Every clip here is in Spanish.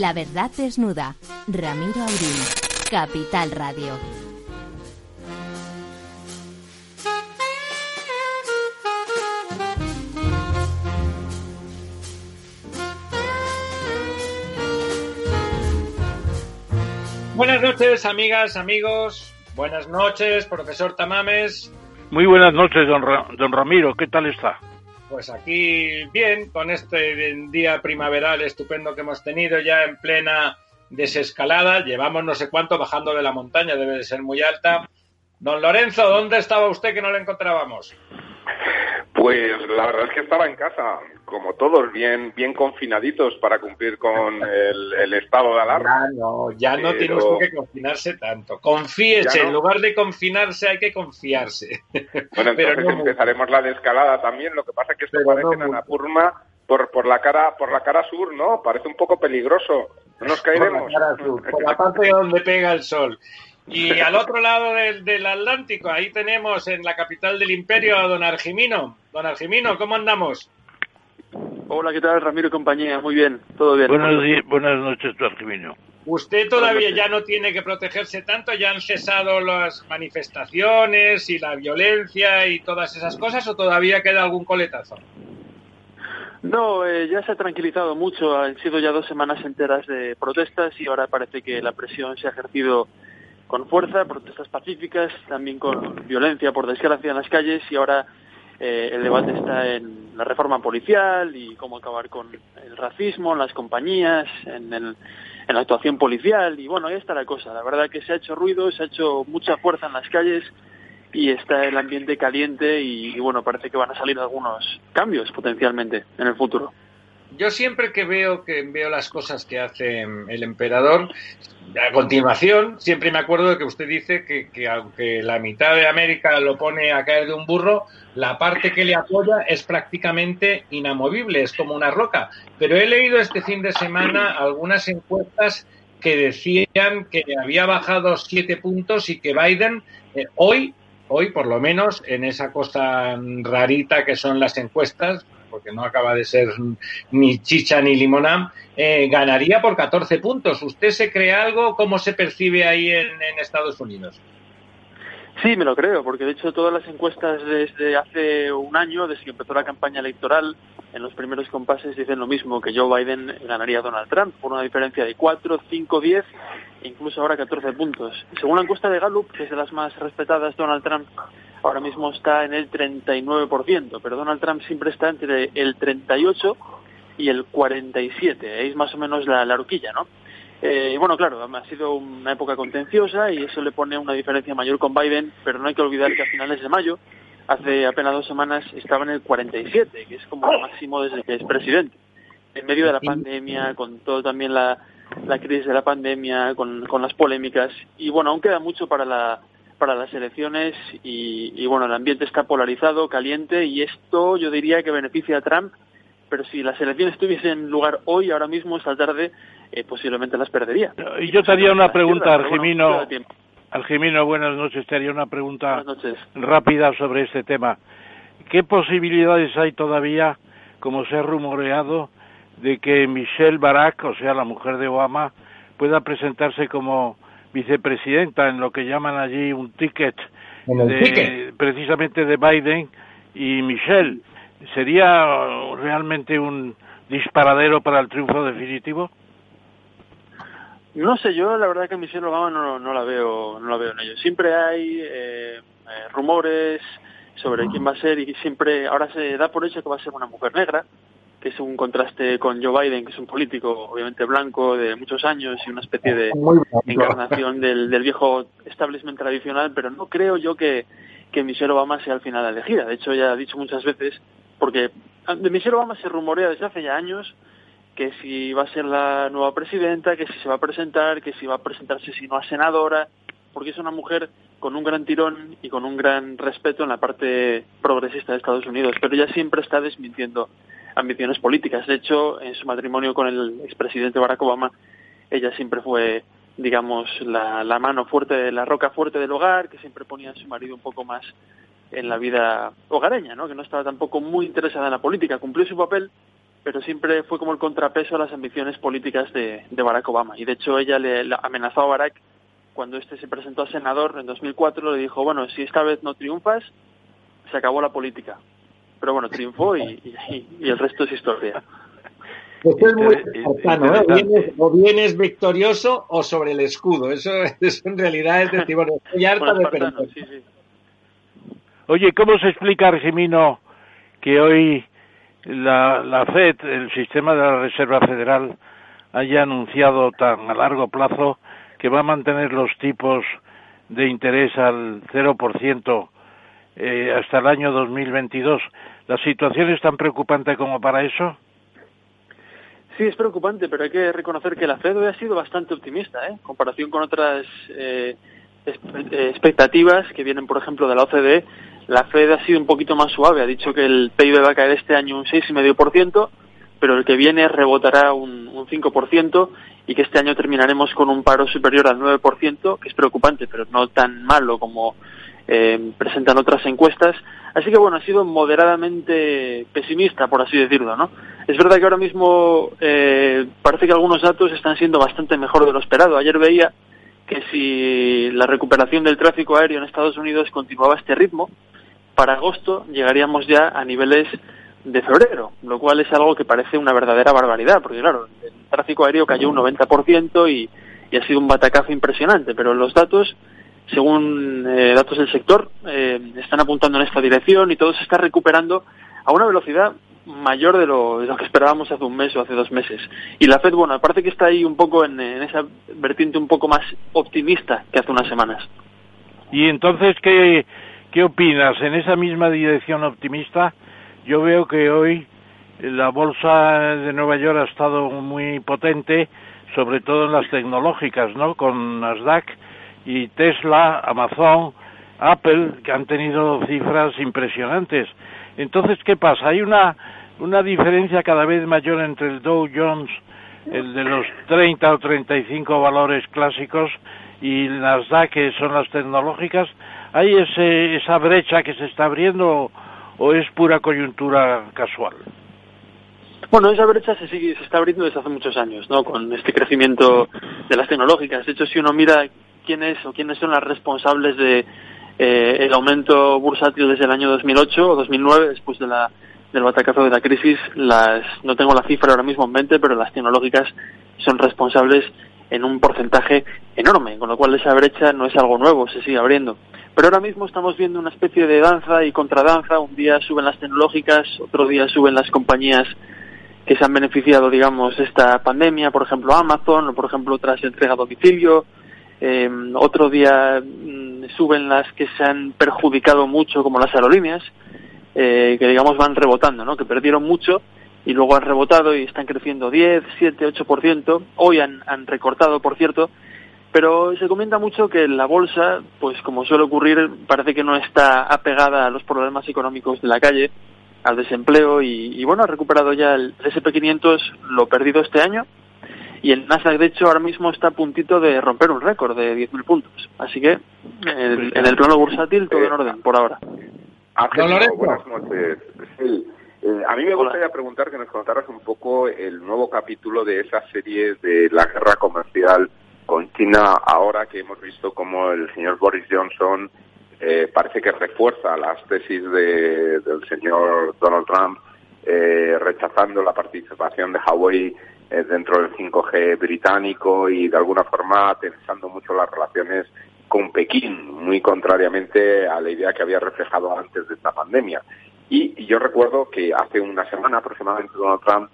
La verdad desnuda. Ramiro Aurín. Capital Radio. Buenas noches, amigas, amigos. Buenas noches, profesor Tamames. Muy buenas noches, don, don Ramiro. ¿Qué tal está? Pues aquí bien, con este día primaveral estupendo que hemos tenido ya en plena desescalada. Llevamos no sé cuánto bajando de la montaña, debe de ser muy alta. Don Lorenzo, ¿dónde estaba usted que no le encontrábamos? Pues la verdad es que estaba en casa, como todos, bien, bien confinaditos para cumplir con el, estado de alarma. Ya no, ya no tiene usted que confinarse tanto. Confíese, en lugar de confinarse hay que confiarse. Bueno, entonces empezaremos la descalada también. Lo que pasa es que esto parece en Anapurma por, por la cara por la cara sur, ¿no? Parece un poco peligroso. No nos caeremos. Por la, sur, por la parte donde pega el sol. Y al otro lado del, Atlántico, ahí tenemos en la capital del imperio a don Argimino. Don Argimino, ¿cómo andamos? Hola, ¿qué tal, Ramiro y compañía? Muy bien, todo bien. Buenas, buenas noches, Argimino. ¿Usted todavía ya no tiene que protegerse tanto? ¿Ya han cesado las manifestaciones y la violencia y todas esas cosas o todavía queda algún coletazo? No, eh, ya se ha tranquilizado mucho. Han sido ya dos semanas enteras de protestas y ahora parece que la presión se ha ejercido con fuerza, protestas pacíficas, también con violencia, por desgracia, en las calles y ahora eh, el debate está en la reforma policial y cómo acabar con el racismo en las compañías, en, el, en la actuación policial y bueno, ahí está la cosa. La verdad que se ha hecho ruido, se ha hecho mucha fuerza en las calles y está el ambiente caliente y bueno, parece que van a salir algunos cambios potencialmente en el futuro yo siempre que veo que veo las cosas que hace el emperador, a continuación siempre me acuerdo de que usted dice que, que, aunque la mitad de América lo pone a caer de un burro, la parte que le apoya es prácticamente inamovible, es como una roca. Pero he leído este fin de semana algunas encuestas que decían que había bajado siete puntos y que Biden eh, hoy hoy por lo menos en esa cosa rarita que son las encuestas, porque no acaba de ser ni chicha ni limonada, eh, ganaría por 14 puntos. ¿Usted se cree algo? ¿Cómo se percibe ahí en, Estados Unidos? Sí, me lo creo, porque de hecho todas las encuestas desde hace un año, desde que empezó la campaña electoral, en los primeros compases dicen lo mismo, que Joe Biden ganaría a Donald Trump por una diferencia de 4, 5, 10 e incluso ahora 14 puntos. Según la encuesta de Gallup, que es de las más respetadas, Donald Trump ahora mismo está en el 39%, pero Donald Trump siempre está entre el 38 y el 47, es más o menos la, la horquilla, ¿no? Eh, y bueno, claro, ha sido una época contenciosa y eso le pone una diferencia mayor con Biden, pero no hay que olvidar que a finales de mayo, hace apenas dos semanas, estaba en el 47, que es como el máximo desde que es presidente. En medio de la pandemia, con todo también la, la crisis de la pandemia, con, con las polémicas, y bueno, aún queda mucho para la para las elecciones y, bueno, el ambiente está polarizado, caliente y esto yo diría que beneficia a Trump, pero si las elecciones tuviesen lugar hoy, ahora mismo, esta tarde, eh, posiblemente las perdería. Y yo te haría una pregunta, Argimino. Argimino, buenas noches. Te haría una pregunta rápida sobre este tema. ¿Qué posibilidades hay todavía, como se ha rumoreado, de que Michelle Barack, o sea, la mujer de Obama, pueda presentarse como vicepresidenta en lo que llaman allí un ticket, de, precisamente de Biden y Michelle. ¿Sería realmente un disparadero para el triunfo definitivo? No sé, yo la verdad que Michelle Obama no, no la veo no la veo en ello. Siempre hay eh, eh, rumores sobre quién va a ser y siempre ahora se da por hecho que va a ser una mujer negra que es un contraste con Joe Biden, que es un político obviamente blanco de muchos años y una especie de encarnación del, viejo establishment tradicional, pero no creo yo que, que Michelle Obama sea al final elegida. De hecho, ya ha dicho muchas veces, porque de Michelle Obama se rumorea desde hace ya años que si va a ser la nueva presidenta, que si se va a presentar, que si va a presentarse si no a senadora, porque es una mujer con un gran tirón y con un gran respeto en la parte progresista de Estados Unidos, pero ella siempre está desmintiendo ambiciones políticas. De hecho, en su matrimonio con el expresidente Barack Obama, ella siempre fue, digamos, la, mano fuerte, la roca fuerte del hogar, que siempre ponía a su marido un poco más en la vida hogareña, ¿no? que no estaba tampoco muy interesada en la política. Cumplió su papel, pero siempre fue como el contrapeso a las ambiciones políticas de, Barack Obama. Y de hecho ella le, amenazó a Barack cuando este se presentó a senador en 2004, le dijo, bueno, si esta vez no triunfas, se acabó la política. Pero bueno, triunfó y, el resto es historia. Esto es muy cercano, ¿eh? O vienes, victorioso o sobre el escudo. Eso, en realidad es decir, bueno, estoy harta de sí, sí. Oye, ¿cómo se explica, Argimino, que hoy la, la FED, el sistema de la Reserva Federal, haya anunciado tan a largo plazo que va a mantener los tipos de interés al 0% eh, hasta el año 2022. ¿La situación es tan preocupante como para eso? Sí, es preocupante, pero hay que reconocer que la Fed hoy ha sido bastante optimista, ¿eh? en comparación con otras eh, eh, expectativas que vienen, por ejemplo, de la OCDE la Fed ha sido un poquito más suave, ha dicho que el PIB va a caer este año un 6,5%, pero el que viene rebotará un, un 5% y que este año terminaremos con un paro superior al 9%, que es preocupante, pero no tan malo como eh, presentan otras encuestas. Así que bueno, ha sido moderadamente pesimista, por así decirlo, ¿no? Es verdad que ahora mismo eh, parece que algunos datos están siendo bastante mejor de lo esperado. Ayer veía que si la recuperación del tráfico aéreo en Estados Unidos continuaba a este ritmo, para agosto llegaríamos ya a niveles de febrero, lo cual es algo que parece una verdadera barbaridad, porque claro, el tráfico aéreo cayó un 90% y, y ha sido un batacazo impresionante, pero los datos, según eh, datos del sector, eh, están apuntando en esta dirección y todo se está recuperando a una velocidad mayor de lo, de lo, que esperábamos hace un mes o hace dos meses. Y la Fed, bueno, aparte que está ahí un poco en, en esa vertiente un poco más optimista que hace unas semanas. Y entonces, ¿qué, ¿Qué opinas? En esa misma dirección optimista, yo veo que hoy la bolsa de Nueva York ha estado muy potente, sobre todo en las tecnológicas, ¿no? Con Nasdaq y Tesla, Amazon, Apple, que han tenido cifras impresionantes. Entonces, ¿qué pasa? Hay una, una diferencia cada vez mayor entre el Dow Jones, el de los 30 o 35 valores clásicos, y Nasdaq, que son las tecnológicas, ¿Hay ese, esa brecha que se está abriendo o es pura coyuntura casual? Bueno, esa brecha se, sigue, se está abriendo desde hace muchos años, ¿no? Con este crecimiento de las tecnológicas. De hecho, si uno mira quiénes o quiénes son las responsables de eh, el aumento bursátil desde el año 2008 o 2009, después de la, del batacazo de la crisis, las, no tengo la cifra ahora mismo en mente, pero las tecnológicas son responsables en un porcentaje enorme, con lo cual esa brecha no es algo nuevo, se sigue abriendo. Pero ahora mismo estamos viendo una especie de danza y contradanza. Un día suben las tecnológicas, otro día suben las compañías que se han beneficiado, digamos, esta pandemia, por ejemplo Amazon, o por ejemplo otras entrega a domicilio. Eh, otro día mm, suben las que se han perjudicado mucho, como las aerolíneas, eh, que digamos van rebotando, ¿no? Que perdieron mucho y luego han rebotado y están creciendo 10, 7, 8%. Hoy han, han recortado, por cierto, pero se comenta mucho que la bolsa, pues como suele ocurrir, parece que no está apegada a los problemas económicos de la calle, al desempleo y, bueno, ha recuperado ya el SP500 lo perdido este año y el Nasdaq de hecho ahora mismo está a puntito de romper un récord de 10.000 puntos. Así que en el plano bursátil todo en orden por ahora. buenas noches. Eh, a mí me gustaría preguntar que nos contaras un poco el nuevo capítulo de esa serie de la guerra comercial con China ahora que hemos visto como el señor Boris Johnson eh, parece que refuerza las tesis de, del señor Donald Trump eh, rechazando la participación de Huawei eh, dentro del 5G británico y de alguna forma tensando mucho las relaciones con Pekín, muy contrariamente a la idea que había reflejado antes de esta pandemia. Y, yo recuerdo que hace una semana aproximadamente Donald Trump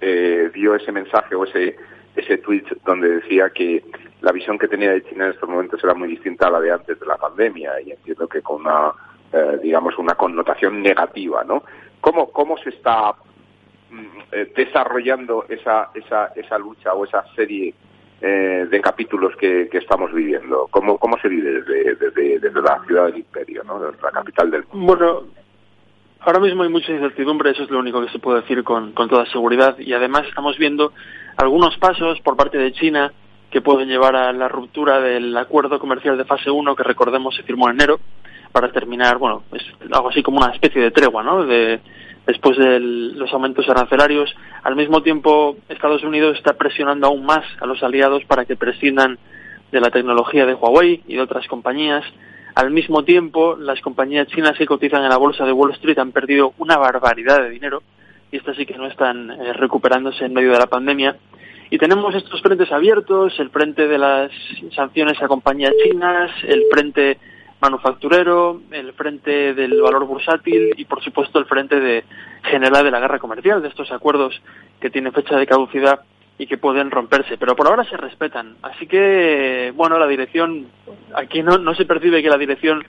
eh, dio ese mensaje o ese ese tweet donde decía que la visión que tenía de China en estos momentos era muy distinta a la de antes de la pandemia y entiendo que con una, eh, digamos, una connotación negativa, ¿no? ¿Cómo, cómo se está eh, desarrollando esa, esa, esa lucha o esa serie eh, de capítulos que, estamos viviendo? ¿Cómo, cómo se vive desde, desde, desde la ciudad del imperio, ¿no? la capital del mundo? Bueno, ahora mismo hay mucha incertidumbre, eso es lo único que se puede decir con, con toda seguridad y además estamos viendo algunos pasos por parte de China que pueden llevar a la ruptura del acuerdo comercial de fase 1 que recordemos se firmó en enero para terminar, bueno, es algo así como una especie de tregua, ¿no? De, después de los aumentos arancelarios. Al mismo tiempo, Estados Unidos está presionando aún más a los aliados para que prescindan de la tecnología de Huawei y de otras compañías. Al mismo tiempo, las compañías chinas que cotizan en la bolsa de Wall Street han perdido una barbaridad de dinero y estas sí que no están eh, recuperándose en medio de la pandemia. Y tenemos estos frentes abiertos, el frente de las sanciones a compañías chinas, el frente manufacturero, el frente del valor bursátil y, por supuesto, el frente de general de la guerra comercial, de estos acuerdos que tienen fecha de caducidad y que pueden romperse, pero por ahora se respetan. Así que, bueno, la dirección, aquí no, no se percibe que la dirección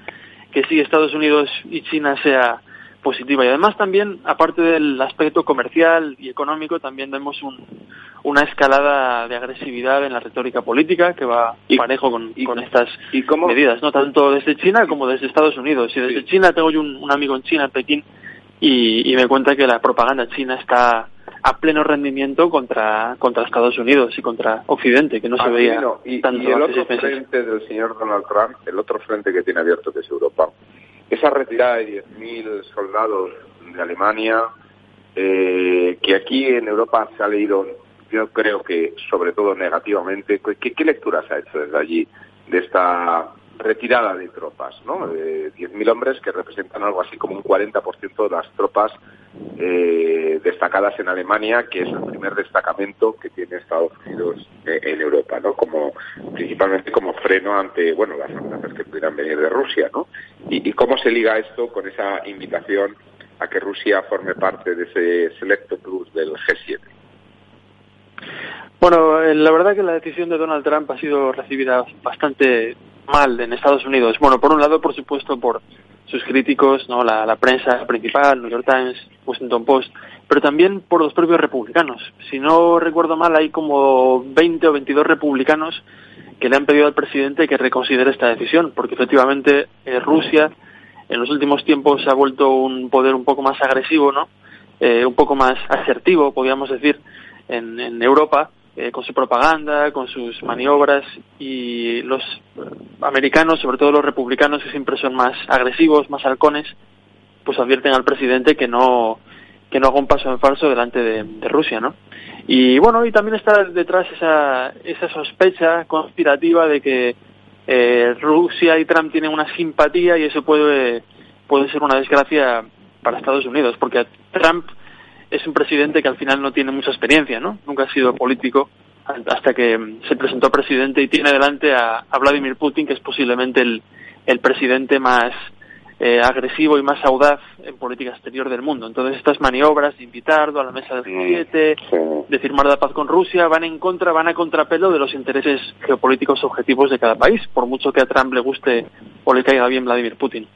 que sigue Estados Unidos y China sea positiva. Y además también, aparte del aspecto comercial y económico, también vemos un, una escalada de agresividad en la retórica política que va parejo con, con estas medidas, no tanto desde China como desde Estados Unidos. Y desde China tengo yo un, amigo en China, en Pekín, y, y me cuenta que la propaganda china está a pleno rendimiento contra contra Estados Unidos y contra Occidente, que no se veía y, tanto y el otro frente del señor Donald Trump, el otro frente que tiene abierto que es Europa, esa retirada de 10.000 soldados de Alemania, eh, que aquí en Europa se ha leído, yo creo que sobre todo negativamente, ¿qué, qué lecturas ha hecho desde allí de esta retirada de tropas, ¿no? De 10.000 hombres que representan algo así como un 40% de las tropas eh, destacadas en Alemania, que es el primer destacamento que tiene Estados Unidos eh, en Europa, ¿no? Como principalmente como freno ante, bueno, las amenazas que pudieran venir de Rusia, ¿no? Y, cómo se liga esto con esa invitación a que Rusia forme parte de ese selecto plus del G7. Bueno, eh, la verdad que la decisión de Donald Trump ha sido recibida bastante mal en Estados Unidos. Bueno, por un lado, por supuesto, por sus críticos, no la, prensa principal, New York Times, Washington Post, pero también por los propios republicanos. Si no recuerdo mal, hay como 20 o 22 republicanos que le han pedido al presidente que reconsidere esta decisión, porque efectivamente eh, Rusia en los últimos tiempos se ha vuelto un poder un poco más agresivo, ¿no? Eh, un poco más asertivo, podríamos decir, en, en Europa eh, con su propaganda, con sus maniobras y los americanos, sobre todo los republicanos que siempre son más agresivos, más halcones, pues advierten al presidente que no que no haga un paso en falso delante de, Rusia, ¿no? Y bueno, y también está detrás esa, esa sospecha conspirativa de que eh, Rusia y Trump tienen una simpatía y eso puede, puede ser una desgracia para Estados Unidos, porque Trump es un presidente que al final no tiene mucha experiencia, ¿no? Nunca ha sido político hasta que se presentó presidente y tiene delante a, Vladimir Putin, que es posiblemente el, el presidente más eh, agresivo y más audaz en política exterior del mundo. Entonces estas maniobras de invitarlo a la mesa del G7, de firmar la paz con Rusia, van en contra, van a contrapelo de los intereses geopolíticos objetivos de cada país, por mucho que a Trump le guste o le caiga bien Vladimir Putin.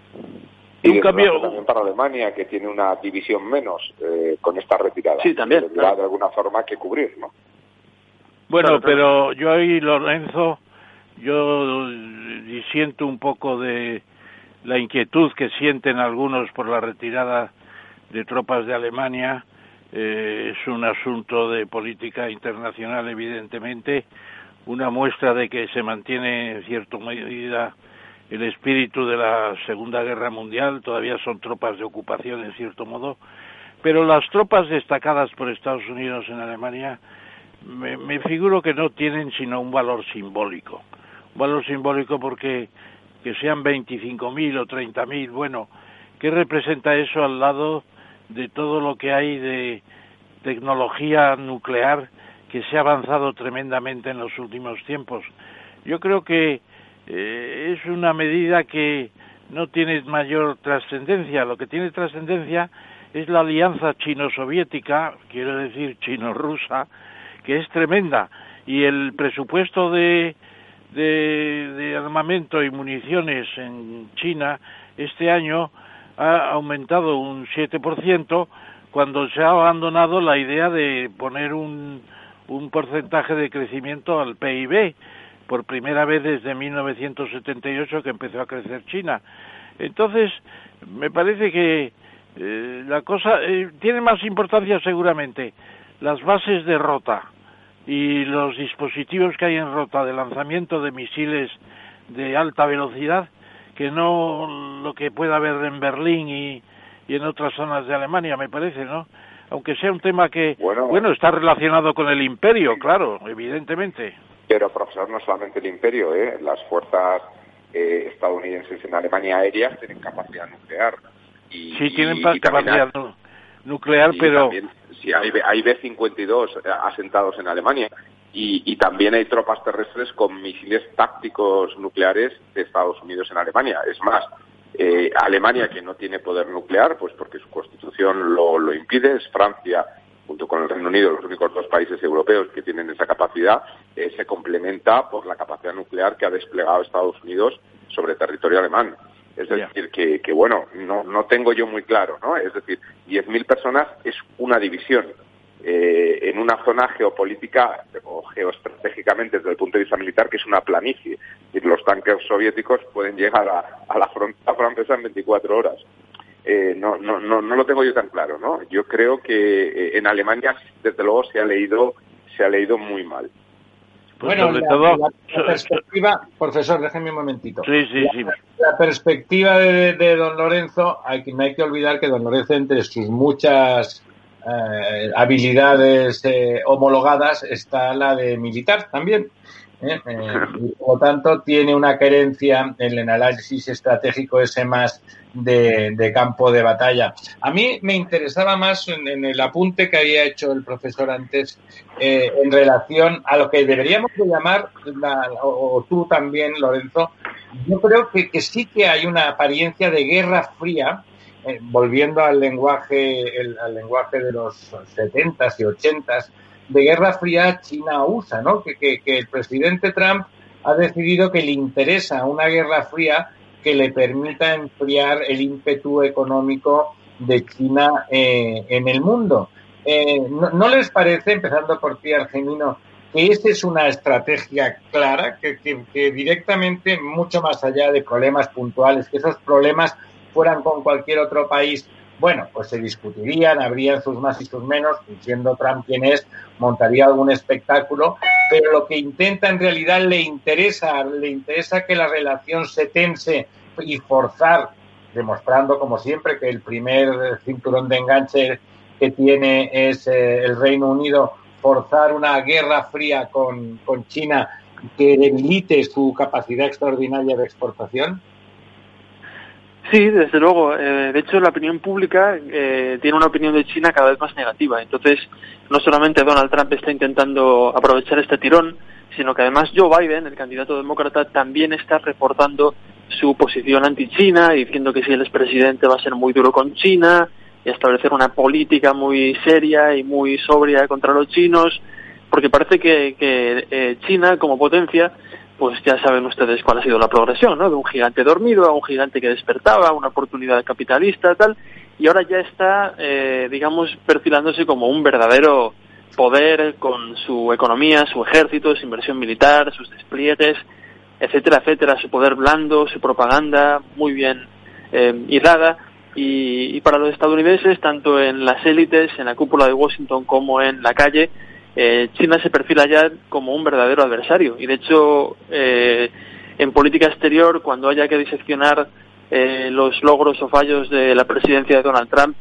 Y un cambio también para Alemania, que tiene una división menos eh, con esta retirada. Sí, también. de alguna forma que cubrir, ¿no? Bueno, pero yo ahí, Lorenzo, yo siento un poco de la inquietud que sienten algunos por la retirada de tropas de Alemania. Eh, es un asunto de política internacional, evidentemente, una muestra de que se mantiene en cierta medida el espíritu de la Segunda Guerra Mundial, todavía son tropas de ocupación en cierto modo, pero las tropas destacadas por Estados Unidos en Alemania me, figuro que no tienen sino un valor simbólico. Un valor simbólico porque que sean 25.000 o 30.000, bueno, ¿qué representa eso al lado de todo lo que hay de tecnología nuclear que se ha avanzado tremendamente en los últimos tiempos? Yo creo que eh, es una medida que no tiene mayor trascendencia. Lo que tiene trascendencia es la alianza chino-soviética, quiero decir chino-rusa, que es tremenda. Y el presupuesto de, de, armamento y municiones en China este año ha aumentado un 7% cuando se ha abandonado la idea de poner un, un porcentaje de crecimiento al PIB por primera vez desde 1978 que empezó a crecer China. Entonces, me parece que eh, la cosa eh, tiene más importancia seguramente las bases de rota y los dispositivos que hay en rota de lanzamiento de misiles de alta velocidad que no lo que pueda haber en Berlín y, y en otras zonas de Alemania, me parece, ¿no? Aunque sea un tema que, bueno, está relacionado con el imperio, claro, evidentemente. Pero, profesor, no solamente el imperio, ¿eh? Las fuerzas eh, estadounidenses en Alemania aéreas tienen capacidad nuclear. Y, sí, tienen capacidad nuclear, pero... sí, hay, hay B-52 asentados en Alemania. Y, también hay tropas terrestres con misiles tácticos nucleares de Estados Unidos en Alemania. Es más, eh, Alemania, que no tiene poder nuclear, pues porque su constitución lo, impide, es Francia, junto con el Reino Unido, los únicos dos países europeos que tienen esa capacidad, eh, se complementa por la capacidad nuclear que ha desplegado Estados Unidos sobre territorio alemán. Es decir, que, que, bueno, no, no tengo yo muy claro, ¿no? Es decir, 10.000 personas es una división. Eh, en una zona geopolítica o geoestratégicamente desde el punto de vista militar que es una planicie. Y los tanques soviéticos pueden llegar a, la frontera francesa en 24 horas. Eh, no, no, no, no lo tengo yo tan claro, ¿no? Yo creo que eh, en Alemania, desde luego, se ha leído, se ha leído muy mal. Pues bueno, la, perspectiva, profesor, déjeme un momentito. Sí, sí, sí. La perspectiva de, de, don Lorenzo, hay, no hay que olvidar que don Lorenzo, entre sus muchas eh, habilidades eh, homologadas está la de militar también. ¿Eh? por lo tanto, tiene una querencia en el análisis estratégico ese más de, campo de batalla. A mí me interesaba más en, el apunte que había hecho el profesor antes en relación a lo que deberíamos de llamar, o, tú también, Lorenzo, yo creo que, sí que hay una apariencia de guerra fría eh, volviendo al lenguaje, al lenguaje de los 70s y 80s, de Guerra Fría China-USA, ¿no? Que, que, el presidente Trump ha decidido que le interesa una Guerra Fría que le permita enfriar el ímpetu económico de China eh, en el mundo. Eh, no, les parece, empezando por ti, Argenino, que esa es una estrategia clara, que, que, directamente, mucho más allá de problemas puntuales, que esos problemas fueran con cualquier otro país, bueno, pues se discutirían, habrían sus más y sus menos, siendo Trump quien es, montaría algún espectáculo, pero lo que intenta en realidad le interesa, le interesa que la relación se tense y forzar, demostrando como siempre que el primer cinturón de enganche que tiene es eh, el Reino Unido, forzar una guerra fría con, con China que debilite su capacidad extraordinaria de exportación? Sí, desde luego. Eh, de hecho, la opinión pública eh, tiene una opinión de China cada vez más negativa. Entonces, no solamente Donald Trump está intentando aprovechar este tirón, sino que además Joe Biden, el candidato demócrata, también está reportando su posición anti-China, diciendo que si él es presidente va a ser muy duro con China y establecer una política muy seria y muy sobria contra los chinos, porque parece que, eh, China, como potencia, pues ya saben ustedes cuál ha sido la progresión, ¿no? De un gigante dormido a un gigante que despertaba, una oportunidad capitalista, tal, y ahora ya está, eh, digamos, perfilándose como un verdadero poder con su economía, su ejército, su inversión militar, sus despliegues, etcétera, etcétera, su poder blando, su propaganda muy bien eh. Y, y para los estadounidenses, tanto en las élites, en la cúpula de Washington como en la calle, eh, China se perfila ya como un verdadero adversario. Y de hecho, eh, en política exterior, cuando haya que diseccionar eh, los logros o fallos de la presidencia de Donald Trump,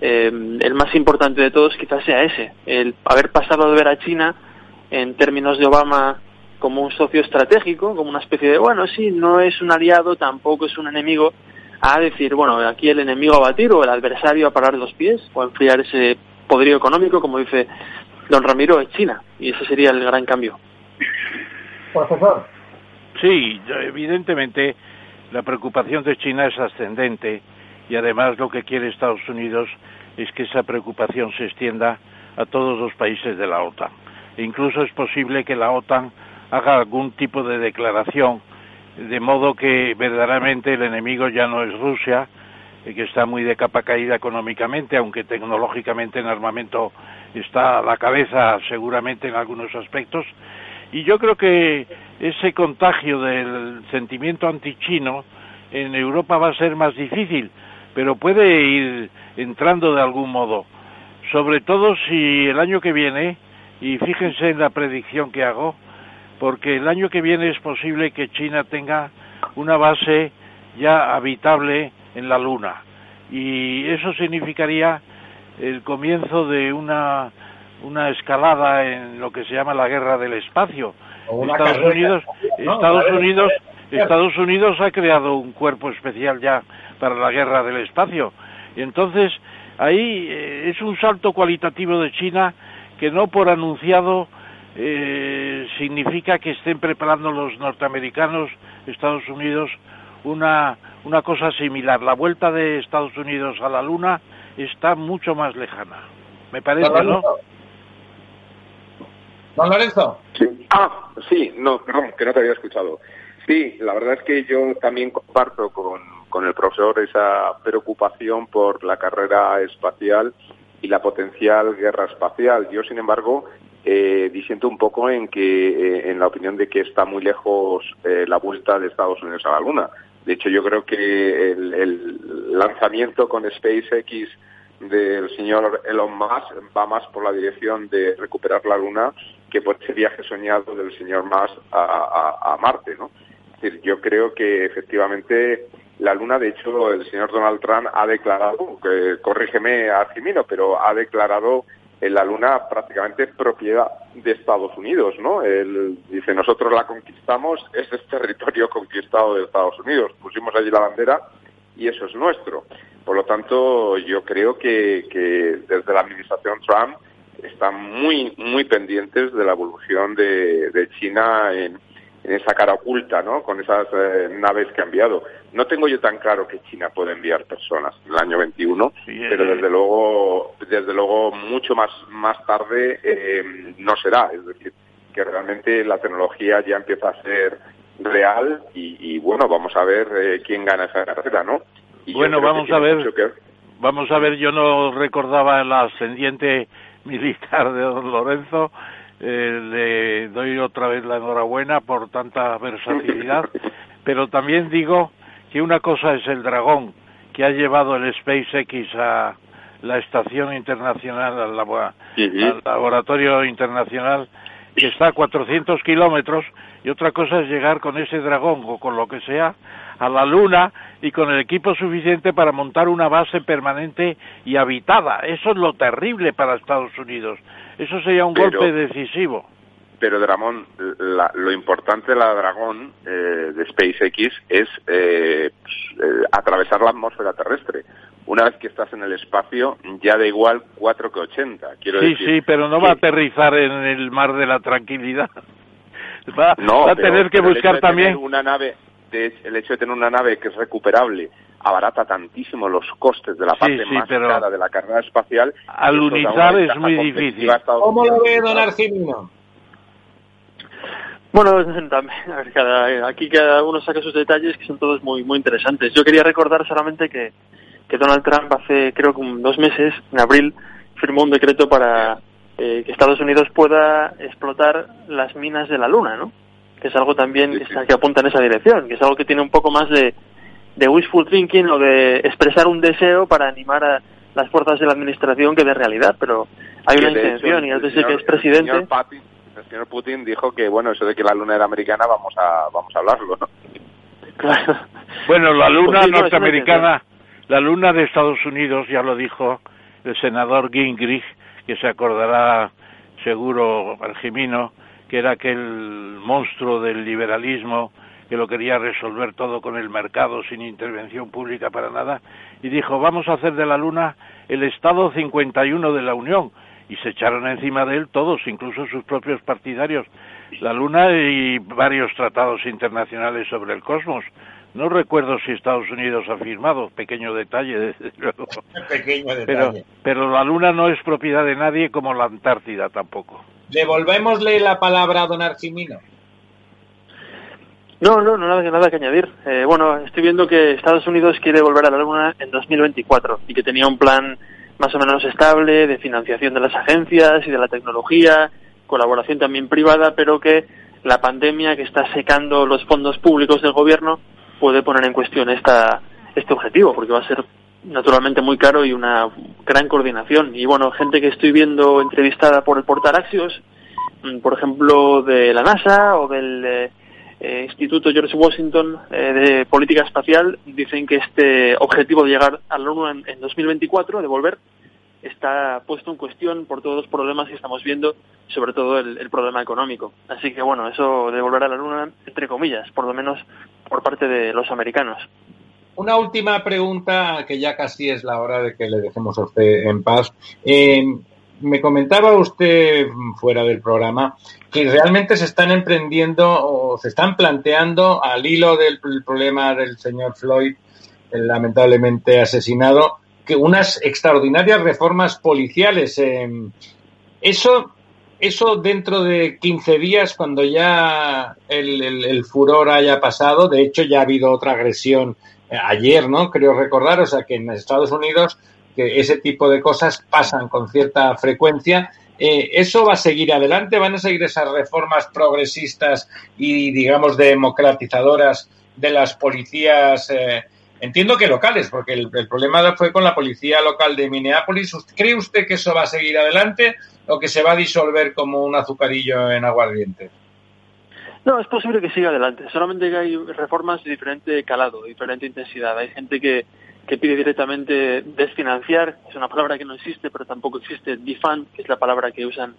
el más importante de todos quizás sea ese, el haber pasado de ver a China en términos de Obama como un socio estratégico, como una especie de, bueno, sí, no es un aliado, tampoco es un enemigo, a decir, bueno, aquí el enemigo a batir o el adversario a parar los pies o a enfriar ese poderío económico, como dice don Ramiro es China y ese sería el gran cambio. Profesor. Sí, evidentemente la preocupación de China es ascendente y además lo que quiere Estados Unidos es que esa preocupación se extienda a todos los países de la OTAN. E incluso es posible que la OTAN haga algún tipo de declaración de modo que verdaderamente el enemigo ya no es Rusia, que está muy de capa caída económicamente, aunque tecnológicamente en armamento está a la cabeza seguramente en algunos aspectos. Y yo creo que ese contagio del sentimiento antichino en Europa va a ser más difícil, pero puede ir entrando de algún modo. Sobre todo si el año que viene, y fíjense en la predicción que hago, porque el año que viene es posible que China tenga una base ya habitable en la Luna. y eso significaría el comienzo de una, una escalada en lo que se llama la guerra del espacio. Estados Unidos, Estados Unidos, Estados Unidos ha creado un cuerpo especial ya para la guerra del espacio. Y entonces ahí eh, es un salto cualitativo de China que no por anunciado eh, significa que estén preparando los norteamericanos, Estados Unidos, una, una cosa similar. La vuelta de Estados Unidos a la Luna está mucho más lejana. Me parece, ¿no? Don Lorenzo. Sí. Ah, sí, no, perdón, que no te había escuchado. Sí, la verdad es que yo también comparto con, con el profesor esa preocupación por la carrera espacial y la potencial guerra espacial. Yo, sin embargo, eh, disiento un poco en que, eh, en la opinión de que está muy lejos eh, la vuelta de Estados Unidos a la Luna. De hecho, yo creo que el, el lanzamiento con SpaceX del señor Elon Musk va más por la dirección de recuperar la Luna que por ese viaje soñado del señor Musk a, a, Marte, ¿no? Yo creo que efectivamente la Luna, de hecho, el señor Donald Trump ha declarado, que, corrígeme, Argimino, pero ha declarado la Luna prácticamente propiedad de Estados Unidos, ¿no? Él dice, nosotros la conquistamos, ese es territorio conquistado de Estados Unidos, pusimos allí la bandera y eso es nuestro. Por lo tanto, yo creo que, que desde la administración Trump están muy, muy pendientes de la evolución de China en, en esa cara oculta, ¿no? Con esas eh, naves que ha enviado. No tengo yo tan claro que China puede enviar personas en el año 21, pero desde luego, desde luego mucho más más tarde eh, no será. Es decir, que realmente la tecnología ya empieza a ser real y, bueno, vamos a ver eh, quién gana esa carrera, ¿no? bueno, vamos a ver. Vamos a ver. Yo no recordaba el ascendiente militar de Don Lorenzo eh, le doy otra vez la enhorabuena por tanta versatilidad, pero también digo que una cosa es el dragón que ha llevado el SpaceX a la estación internacional, al, laboratorio internacional, que está a 400 kilómetros, y otra cosa es llegar con ese dragón o con lo que sea a la Luna y con el equipo suficiente para montar una base permanente y habitada. Eso es lo terrible para Estados Unidos. Eso sería un golpe decisivo. Pero, Dramón, lo importante de la Dragón eh, de SpaceX es eh, eh, atravesar la atmósfera terrestre. Una vez que estás en el espacio, ya da igual 4 que 80. Quiero sí, sí, pero no va a aterrizar en el mar de la tranquilidad. Va, no, a tener que buscar también una nave el hecho de tener una nave que es recuperable abarata tantísimo los costes de la parte más cara de la carrera espacial. Alunizar es muy difícil. ¿Cómo lo ve don Argimino? Bueno, aquí cada uno saca sus detalles que son todos muy muy interesantes. Yo quería recordar solamente que, que Donald Trump hace creo que dos meses, en abril, firmó un decreto para eh, que Estados Unidos pueda explotar las minas de la Luna, ¿no? que es algo también que apunta en esa dirección, que es algo que tiene un poco más de, de wishful thinking o de expresar un deseo para animar a las fuerzas de la administración que de realidad, pero hay una intención y antes de que es presidente... El señor, Putin dijo que, bueno, eso de que la luna era americana vamos a, vamos a hablarlo, ¿no? Claro. Bueno, la luna norteamericana, la luna de Estados Unidos, ya lo dijo el senador Gingrich, que se acordará seguro, Jimino, que era aquel monstruo del liberalismo que lo quería resolver todo con el mercado sin intervención pública para nada, y dijo, vamos a hacer de la Luna el Estado 51 de la Unión, y se echaron encima de él todos, incluso sus propios partidarios, la Luna y varios tratados internacionales sobre el cosmos. No recuerdo si Estados Unidos ha firmado, pequeño detalle, desde luego. Pequeño detalle. Pero, pero la Luna no es propiedad de nadie como la Antártida tampoco. Devolvémosle la palabra a don Archimino. No, no, no nada, nada que añadir. Eh, bueno, estoy viendo que Estados Unidos quiere volver a la Luna en 2024 y que tenía un plan más o menos estable de financiación de las agencias y de la tecnología, colaboración también privada, pero que la pandemia que está secando los fondos públicos del gobierno puede poner en cuestión esta, este objetivo, porque va a ser naturalmente muy caro y una gran coordinación. Y bueno, gente que estoy viendo entrevistada por el portal Axios, mm, por ejemplo, de la NASA o del eh, Instituto George Washington eh, de Política Espacial dicen que este objetivo de llegar a la Luna en, 2024, de volver, está puesto en cuestión por todos los problemas que estamos viendo, sobre todo el, problema económico. Así que bueno, eso de volver a la Luna, entre comillas, por lo menos por parte de los americanos. Una última pregunta, que ya casi es la hora de que le dejemos a usted en paz. Eh, me comentaba usted fuera del programa que realmente se están emprendiendo o se están planteando al hilo del problema del señor Floyd, lamentablemente asesinado, que unas extraordinarias reformas policiales. eso, eso dentro de 15 días, cuando ya el, furor haya pasado, de hecho ya ha habido otra agresión eh, ayer, ¿no? Creo recordar, o sea que en Estados Unidos que ese tipo de cosas pasan con cierta frecuencia. Eh, ¿Eso va a seguir adelante? ¿Van a seguir esas reformas progresistas y, digamos, democratizadoras de las policías? Eh, entiendo que locales, porque el, problema fue con la policía local de Minneapolis. ¿Cree usted que eso va a seguir adelante o que se va a disolver como un azucarillo en aguardiente? No, es posible que siga adelante. Solamente que hay reformas de diferente calado, diferente intensidad. Hay gente que, que pide directamente desfinanciar, es una palabra que no existe, pero tampoco existe defund, que es la palabra que usan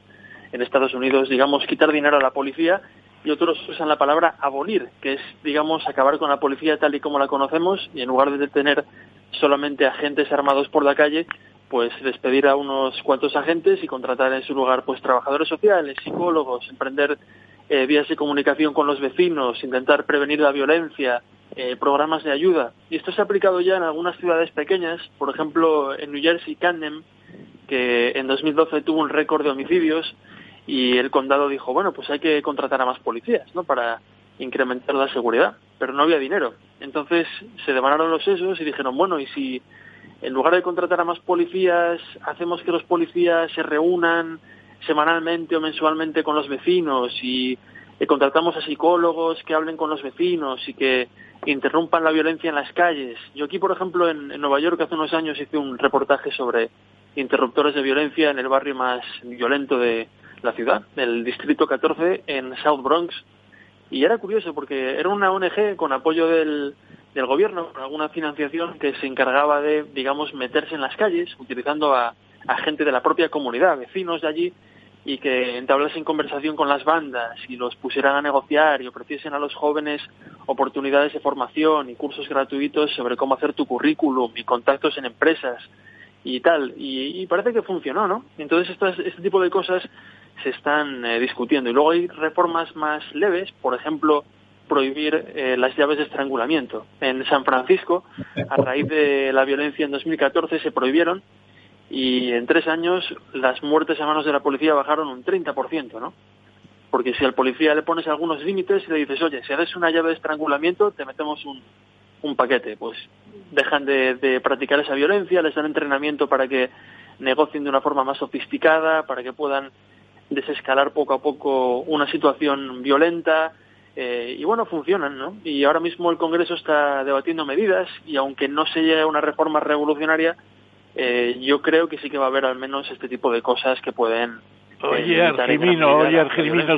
en Estados Unidos, digamos, quitar dinero a la policía, y otros usan la palabra abolir, que es, digamos, acabar con la policía tal y como la conocemos, y en lugar de tener solamente agentes armados por la calle, pues despedir a unos cuantos agentes y contratar en su lugar pues trabajadores sociales, psicólogos, emprender eh, vías de comunicación con los vecinos, intentar prevenir la violencia, eh, programas de ayuda. Y esto se ha aplicado ya en algunas ciudades pequeñas, por ejemplo, en New Jersey, Camden, que en 2012 tuvo un récord de homicidios y el condado dijo, bueno, pues hay que contratar a más policías, ¿no? Para incrementar la seguridad, pero no había dinero. Entonces se demanaron los sesos y dijeron, bueno, y si en lugar de contratar a más policías, hacemos que los policías se reúnan semanalmente o mensualmente con los vecinos y contratamos a psicólogos que hablen con los vecinos y que interrumpan la violencia en las calles. Yo aquí, por ejemplo, en, Nueva York hace unos años hice un reportaje sobre interruptores de violencia en el barrio más violento de la ciudad, el distrito 14 en South Bronx. Y era curioso porque era una ONG con apoyo del, del gobierno, con alguna financiación que se encargaba de, digamos, meterse en las calles utilizando a gente de la propia comunidad, vecinos de allí, y que entablesen conversación con las bandas y los pusieran a negociar y ofreciesen a los jóvenes oportunidades de formación y cursos gratuitos sobre cómo hacer tu currículum y contactos en empresas y tal. Y, parece que funcionó, ¿no? Entonces estas, este tipo de cosas se están eh, discutiendo. Y luego hay reformas más leves, por ejemplo, prohibir eh, las llaves de estrangulamiento. En San Francisco, a raíz de la violencia en 2014, se prohibieron y en tres años las muertes a manos de la policía bajaron un 30%, ¿no? Porque si al policía le pones algunos límites y le dices, oye, si haces una llave de estrangulamiento, te metemos un, paquete, pues dejan de, de practicar esa violencia, les dan entrenamiento para que negocien de una forma más sofisticada, para que puedan desescalar poco a poco una situación violenta, eh, y bueno, funcionan, ¿no? Y ahora mismo el Congreso está debatiendo medidas y aunque no se llegue a una reforma revolucionaria, eh, yo creo que sí que va a haber al menos este tipo de cosas que pueden eh, Oye, Argimino, oye, Argimino,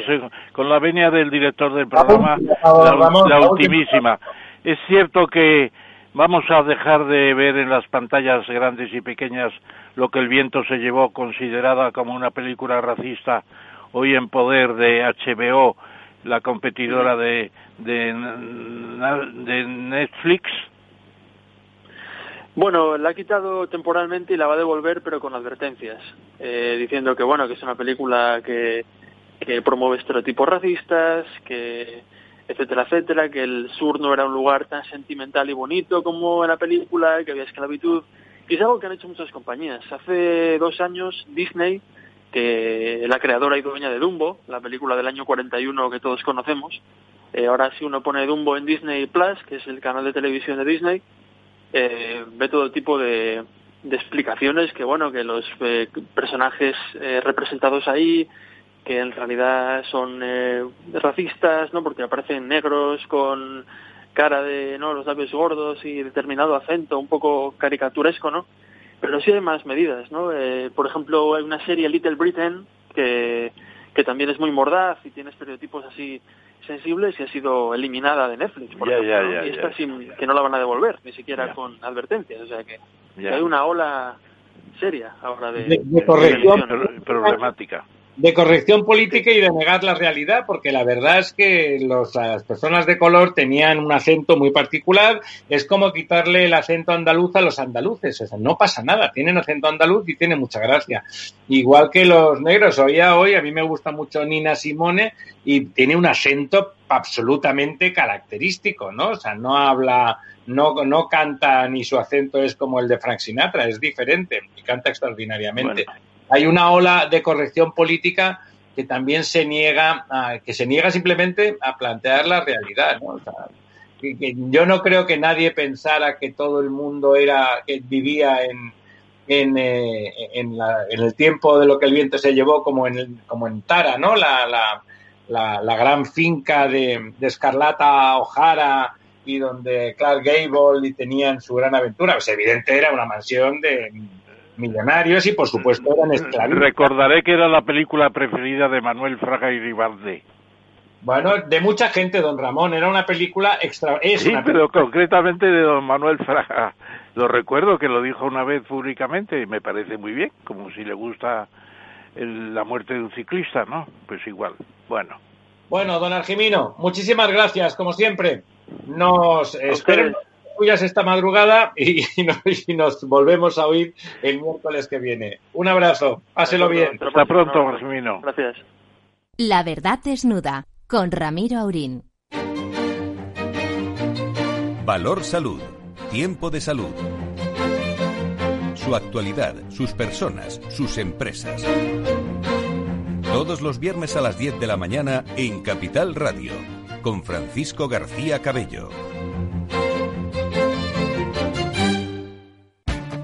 con la venia del director del programa, la, ultimísima. Es cierto que vamos a dejar de ver en las pantallas grandes y pequeñas lo que el viento se llevó, considerada como una película racista, hoy en poder de HBO, la competidora de, de, de Netflix. Bueno, la ha quitado temporalmente y la va a devolver, pero con advertencias, eh, diciendo que bueno, que es una película que, promueve estereotipos racistas, que etcétera, etcétera, que el sur no era un lugar tan sentimental y bonito como en la película, que había esclavitud. Y es algo que han hecho muchas compañías. Hace dos años Disney, que la creadora y dueña de Dumbo, la película del año 41 que todos conocemos, eh, ahora si uno pone Dumbo en Disney Plus, que es el canal de televisión de Disney, eh, ve todo tipo de, explicaciones que, bueno, que los eh, personajes eh, representados ahí, que en realidad son eh, racistas, ¿no? Porque aparecen negros con cara de, ¿no? Los labios gordos y determinado acento, un poco caricaturesco, ¿no? Pero sí hay más medidas, ¿no? por ejemplo, hay una serie Little Britain que, que también es muy mordaz y tiene estereotipos así sensibles y ha sido eliminada de Netflix, por ejemplo, y esta sin, que no la van a devolver, ni siquiera con advertencias, o sea que, hay una ola seria ahora de, de corrección. problemática de corrección política y de negar la realidad, porque la verdad es que los, las personas de color tenían un acento muy particular. Es como quitarle el acento andaluz a los andaluces. O sea, no pasa nada. Tienen acento andaluz y tiene mucha gracia. Igual que los negros. Oía hoy, a mí me gusta mucho Nina Simone y tiene un acento absolutamente característico, ¿no? O sea, no habla, no, no canta ni su acento es como el de Frank Sinatra, es diferente y canta extraordinariamente hay una ola de corrección política que también se niega, a, que se niega simplemente a plantear la realidad. yo no creo que nadie pensara que todo el mundo era que vivía en, eh, en, el tiempo de lo que el viento se llevó, como en, como en Tara, ¿no? La, la, la, gran finca de, de Escarlata O'Hara y donde Clark Gable y tenían su gran aventura. Pues evidente era una mansión de millonarios y por supuesto eran esclavistas. Recordaré que era la película preferida de Manuel Fraga y Ribarde. Bueno, de mucha gente, don Ramón, era una película extra... sí, pero concretamente de don Manuel Fraga. Lo recuerdo que lo dijo una vez públicamente y me parece muy bien, como si le gusta la muerte de un ciclista, ¿no? Pues igual, bueno. Bueno, don Argimino, muchísimas gracias, como siempre. Nos espero esta madrugada y, nos, volvemos a oír el miércoles que viene. Un abrazo, páselo bien. Hasta pronto, Marcimino. Gracias. La verdad desnuda, con Ramiro Aurín. Valor Salud. Tiempo de salud. Su actualidad, sus personas, sus empresas. Todos los viernes a las 10 de la mañana en Capital Radio, con Francisco García Cabello.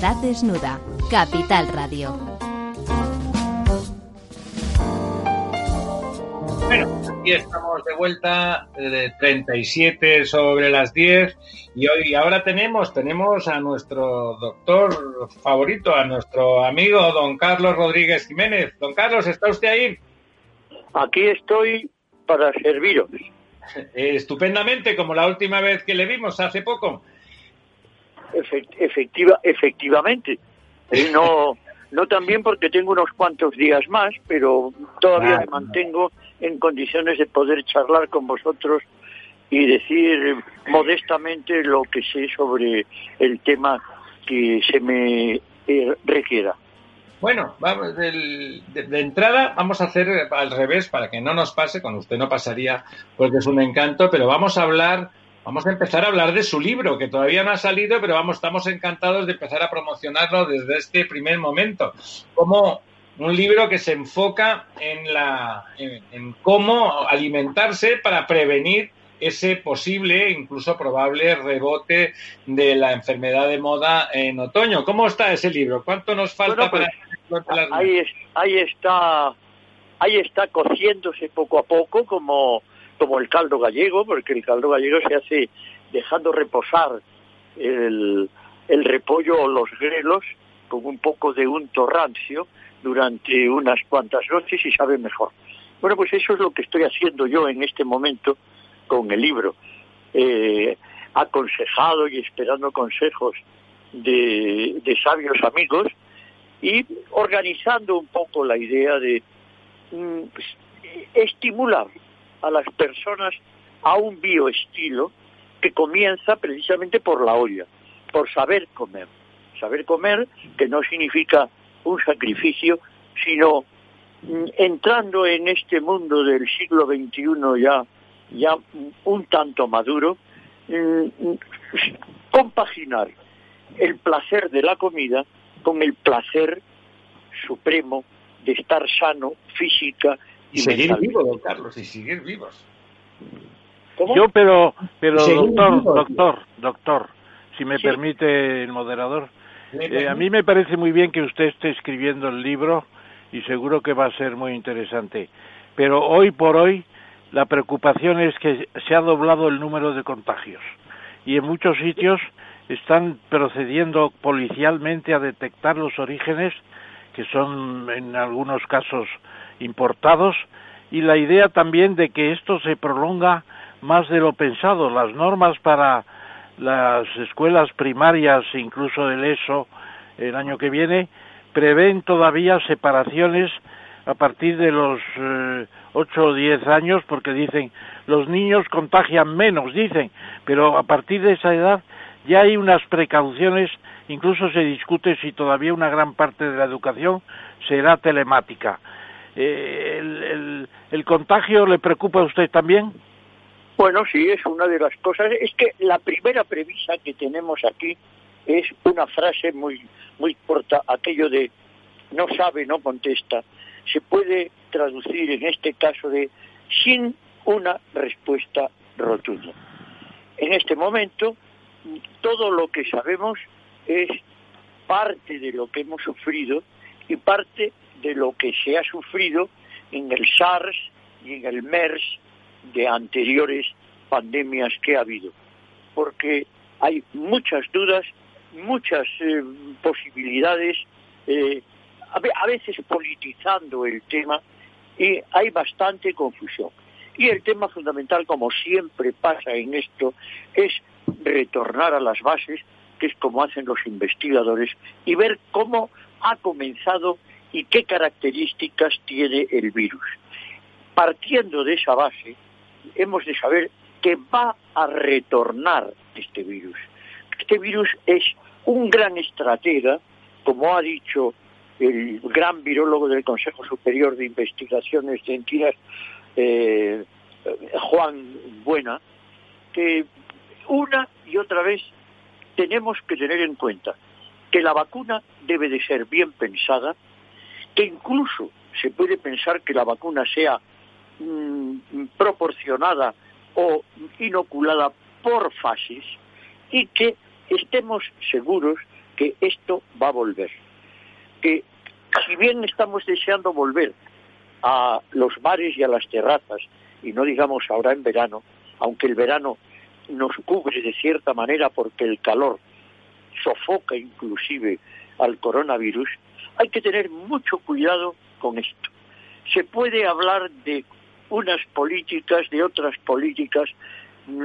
Verdad desnuda. Capital Radio. Bueno, aquí estamos de vuelta de 37 sobre las 10 y hoy ahora tenemos tenemos a nuestro doctor favorito, a nuestro amigo don Carlos Rodríguez Jiménez. Don Carlos, ¿está usted ahí? Aquí estoy para serviros. Estupendamente, como la última vez que le vimos hace poco efectiva, efectivamente. No, no también porque tengo unos cuantos días más, pero todavía me mantengo en condiciones de poder charlar con vosotros y decir modestamente lo que sé sobre el tema que se me eh, requiera. Bueno, vamos, de, de, entrada vamos a hacer al revés para que no nos pase, con usted no pasaría porque es un encanto, pero vamos a hablar vamos a empezar a hablar de su libro, que todavía no ha salido, pero vamos, estamos encantados de empezar a promocionarlo desde este primer momento. Como un libro que se enfoca en, la, en, cómo alimentarse para prevenir ese posible, incluso probable rebote de la enfermedad de moda en otoño. ¿Cómo está ese libro? ¿Cuánto nos falta para ahí, ahí está ahí está cociéndose poco a poco como como el caldo gallego, porque el caldo gallego se hace dejando reposar el, repollo o los grelos con un poco de unto rancio durante unas cuantas noches y sabe mejor. Bueno, pues eso es lo que estoy haciendo yo en este momento con el libro. Eh, aconsejado y esperando consejos de, de, sabios amigos y organizando un poco la idea de mm, pues, estimular a las personas a un bioestilo que comienza precisamente por la olla, por saber comer. Saber comer que no significa un sacrificio, sino mm, entrando en este mundo del siglo XXI ya, ya un tanto maduro, mm, compaginar el placer de la comida con el placer supremo de estar sano física Y, seguir vivos, don Carlos, y seguir vivos. Yo, pero, pero doctor, doctor, doctor, si me permite el moderador, eh, a mí me parece muy bien que usted esté escribiendo el libro y seguro que va a ser muy interesante. Pero hoy por hoy la preocupación es que se ha doblado el número de contagios. Y en muchos sitios están procediendo policialmente a detectar los orígenes que son en algunos casos importados y la idea también de que esto se prolonga más de lo pensado. Las normas para las escuelas primarias, incluso el ESO, el año que viene, prevén todavía separaciones a partir de los eh, ocho o diez años, porque dicen los niños contagian menos, dicen, pero a partir de esa edad ya hay unas precauciones, incluso se discute si todavía una gran parte de la educación será telemática. Eh, el, contagio le preocupa a usted también? Bueno, sí, es una de las cosas. Es que la primera premisa que tenemos aquí es una frase muy, muy corta, aquello de no sabe, no contesta. Se puede traducir en este caso de sin una respuesta rotunda. En este momento, todo lo que sabemos es parte de lo que hemos sufrido y parte de lo que se ha sufrido en el SARS y en el MERS de anteriores pandemias que ha habido, porque hay muchas dudas, muchas eh, posibilidades, eh, a veces politizando el tema y hay bastante confusión. Y el tema fundamental, como siempre pasa en esto, es retornar a las bases, que es como hacen los investigadores, y ver cómo ha comenzado y qué características tiene el virus. Partiendo de esa base, hemos de saber que va a retornar este virus. Este virus es un gran estratega, como ha dicho el gran virólogo del Consejo Superior de Investigaciones Científicas, eh, Juan Buena, que una y otra vez tenemos que tener en cuenta que la vacuna debe de ser bien pensada, que incluso se puede pensar que la vacuna sea Mm, proporcionada o inoculada por fases y que estemos seguros que esto va a volver. Que si bien estamos deseando volver a los bares y a las terrazas, y no digamos ahora en verano, aunque el verano nos cubre de cierta manera porque el calor sofoca inclusive al coronavirus, hay que tener mucho cuidado con esto. Se puede hablar de unas políticas de otras políticas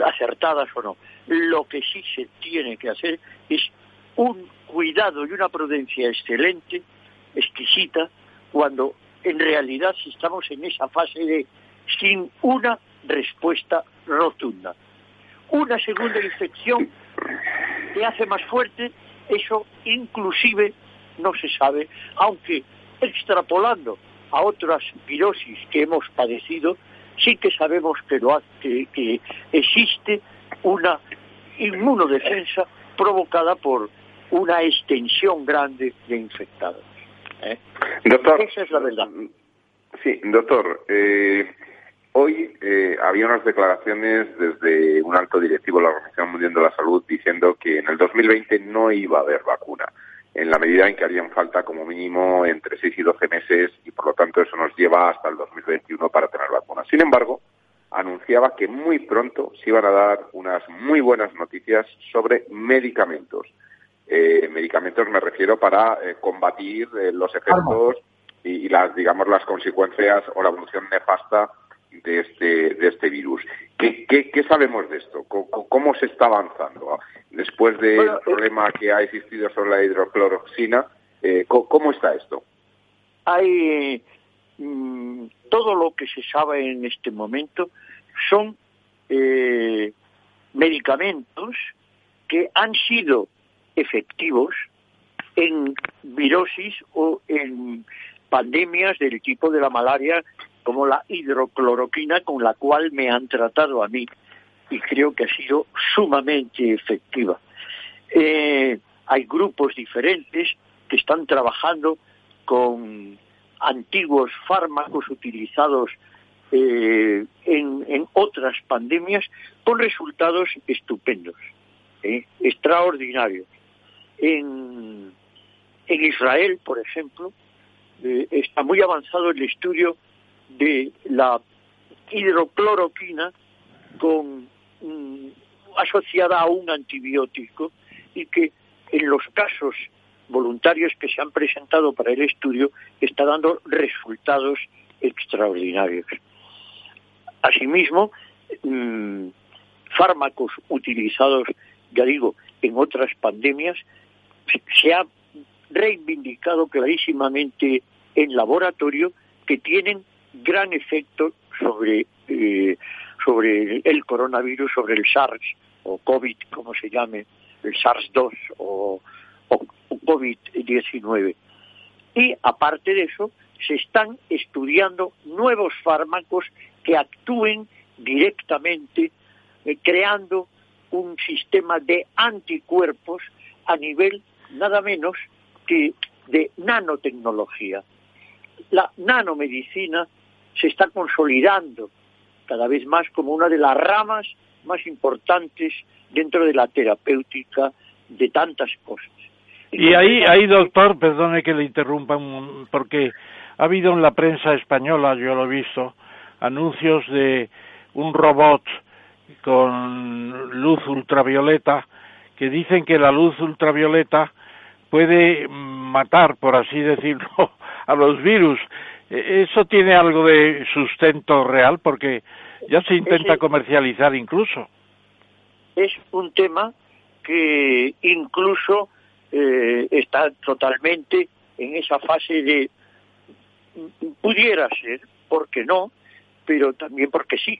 acertadas o no. Lo que sí se tiene que hacer es un cuidado y una prudencia excelente, exquisita, cuando en realidad estamos en esa fase de sin una respuesta rotunda. Una segunda infección que hace más fuerte, eso inclusive no se sabe, aunque extrapolando a otras virosis que hemos padecido, sí que sabemos que, lo que, existe una inmunodefensa provocada por una extensión grande de infectados. ¿eh? Doctor, Esa es la verdad. Sí, doctor. Eh, hoy eh, había unas declaraciones desde un alto directivo de la Organización Mundial de la Salud diciendo que en el 2020 no iba a haber vacuna en la medida en que harían falta como mínimo entre 6 y 12 meses y por lo tanto eso nos lleva hasta el 2021 para tener vacunas. Sin embargo, anunciaba que muy pronto se iban a dar unas muy buenas noticias sobre medicamentos. Eh, medicamentos me refiero para eh, combatir eh, los efectos y, y, las, digamos, las consecuencias o la evolución nefasta de este, de este virus. ¿Qué, qué, sabemos de esto? ¿Cómo, se está avanzando? Después del eh, problema que ha existido sobre la hidrocloroxina, eh, ¿cómo está esto? Hay mm, todo lo que se sabe en este momento son eh, medicamentos que han sido efectivos en virosis o en pandemias del tipo de la malaria como la hidrocloroquina con la cual me han tratado a mí y creo que ha sido sumamente efectiva. Eh, hay grupos diferentes que están trabajando con antiguos fármacos utilizados eh, en, otras pandemias con resultados estupendos, ¿eh? extraordinarios. En, en, Israel, por ejemplo, está muy avanzado el estudio de la hidrocloroquina con, mm, asociada a un antibiótico y que en los casos voluntarios que se han presentado para el estudio está dando resultados extraordinarios. Asimismo, mm, fármacos utilizados, ya digo, en otras pandemias, se ha reivindicado clarísimamente en laboratorio que tienen gran efecto sobre, eh, sobre el coronavirus, sobre el SARS o COVID, como se llame, el SARS-2 o, o COVID-19. Y aparte de eso, se están estudiando nuevos fármacos que actúen directamente eh, creando un sistema de anticuerpos a nivel nada menos que de nanotecnología. La nanomedicina se está consolidando cada vez más como una de las ramas más importantes dentro de la terapéutica de tantas cosas. Y ahí, ahí doctor, perdone que le interrumpa, porque ha habido en la prensa española, yo lo he visto, anuncios de un robot con luz ultravioleta que dicen que la luz ultravioleta puede matar, por así decirlo, a los virus. E, ¿Eso tiene algo de sustento real? Porque ya se intenta comercializar incluso. Es un tema que incluso eh, está totalmente en esa fase de pudiera ser, porque no, pero también porque sí.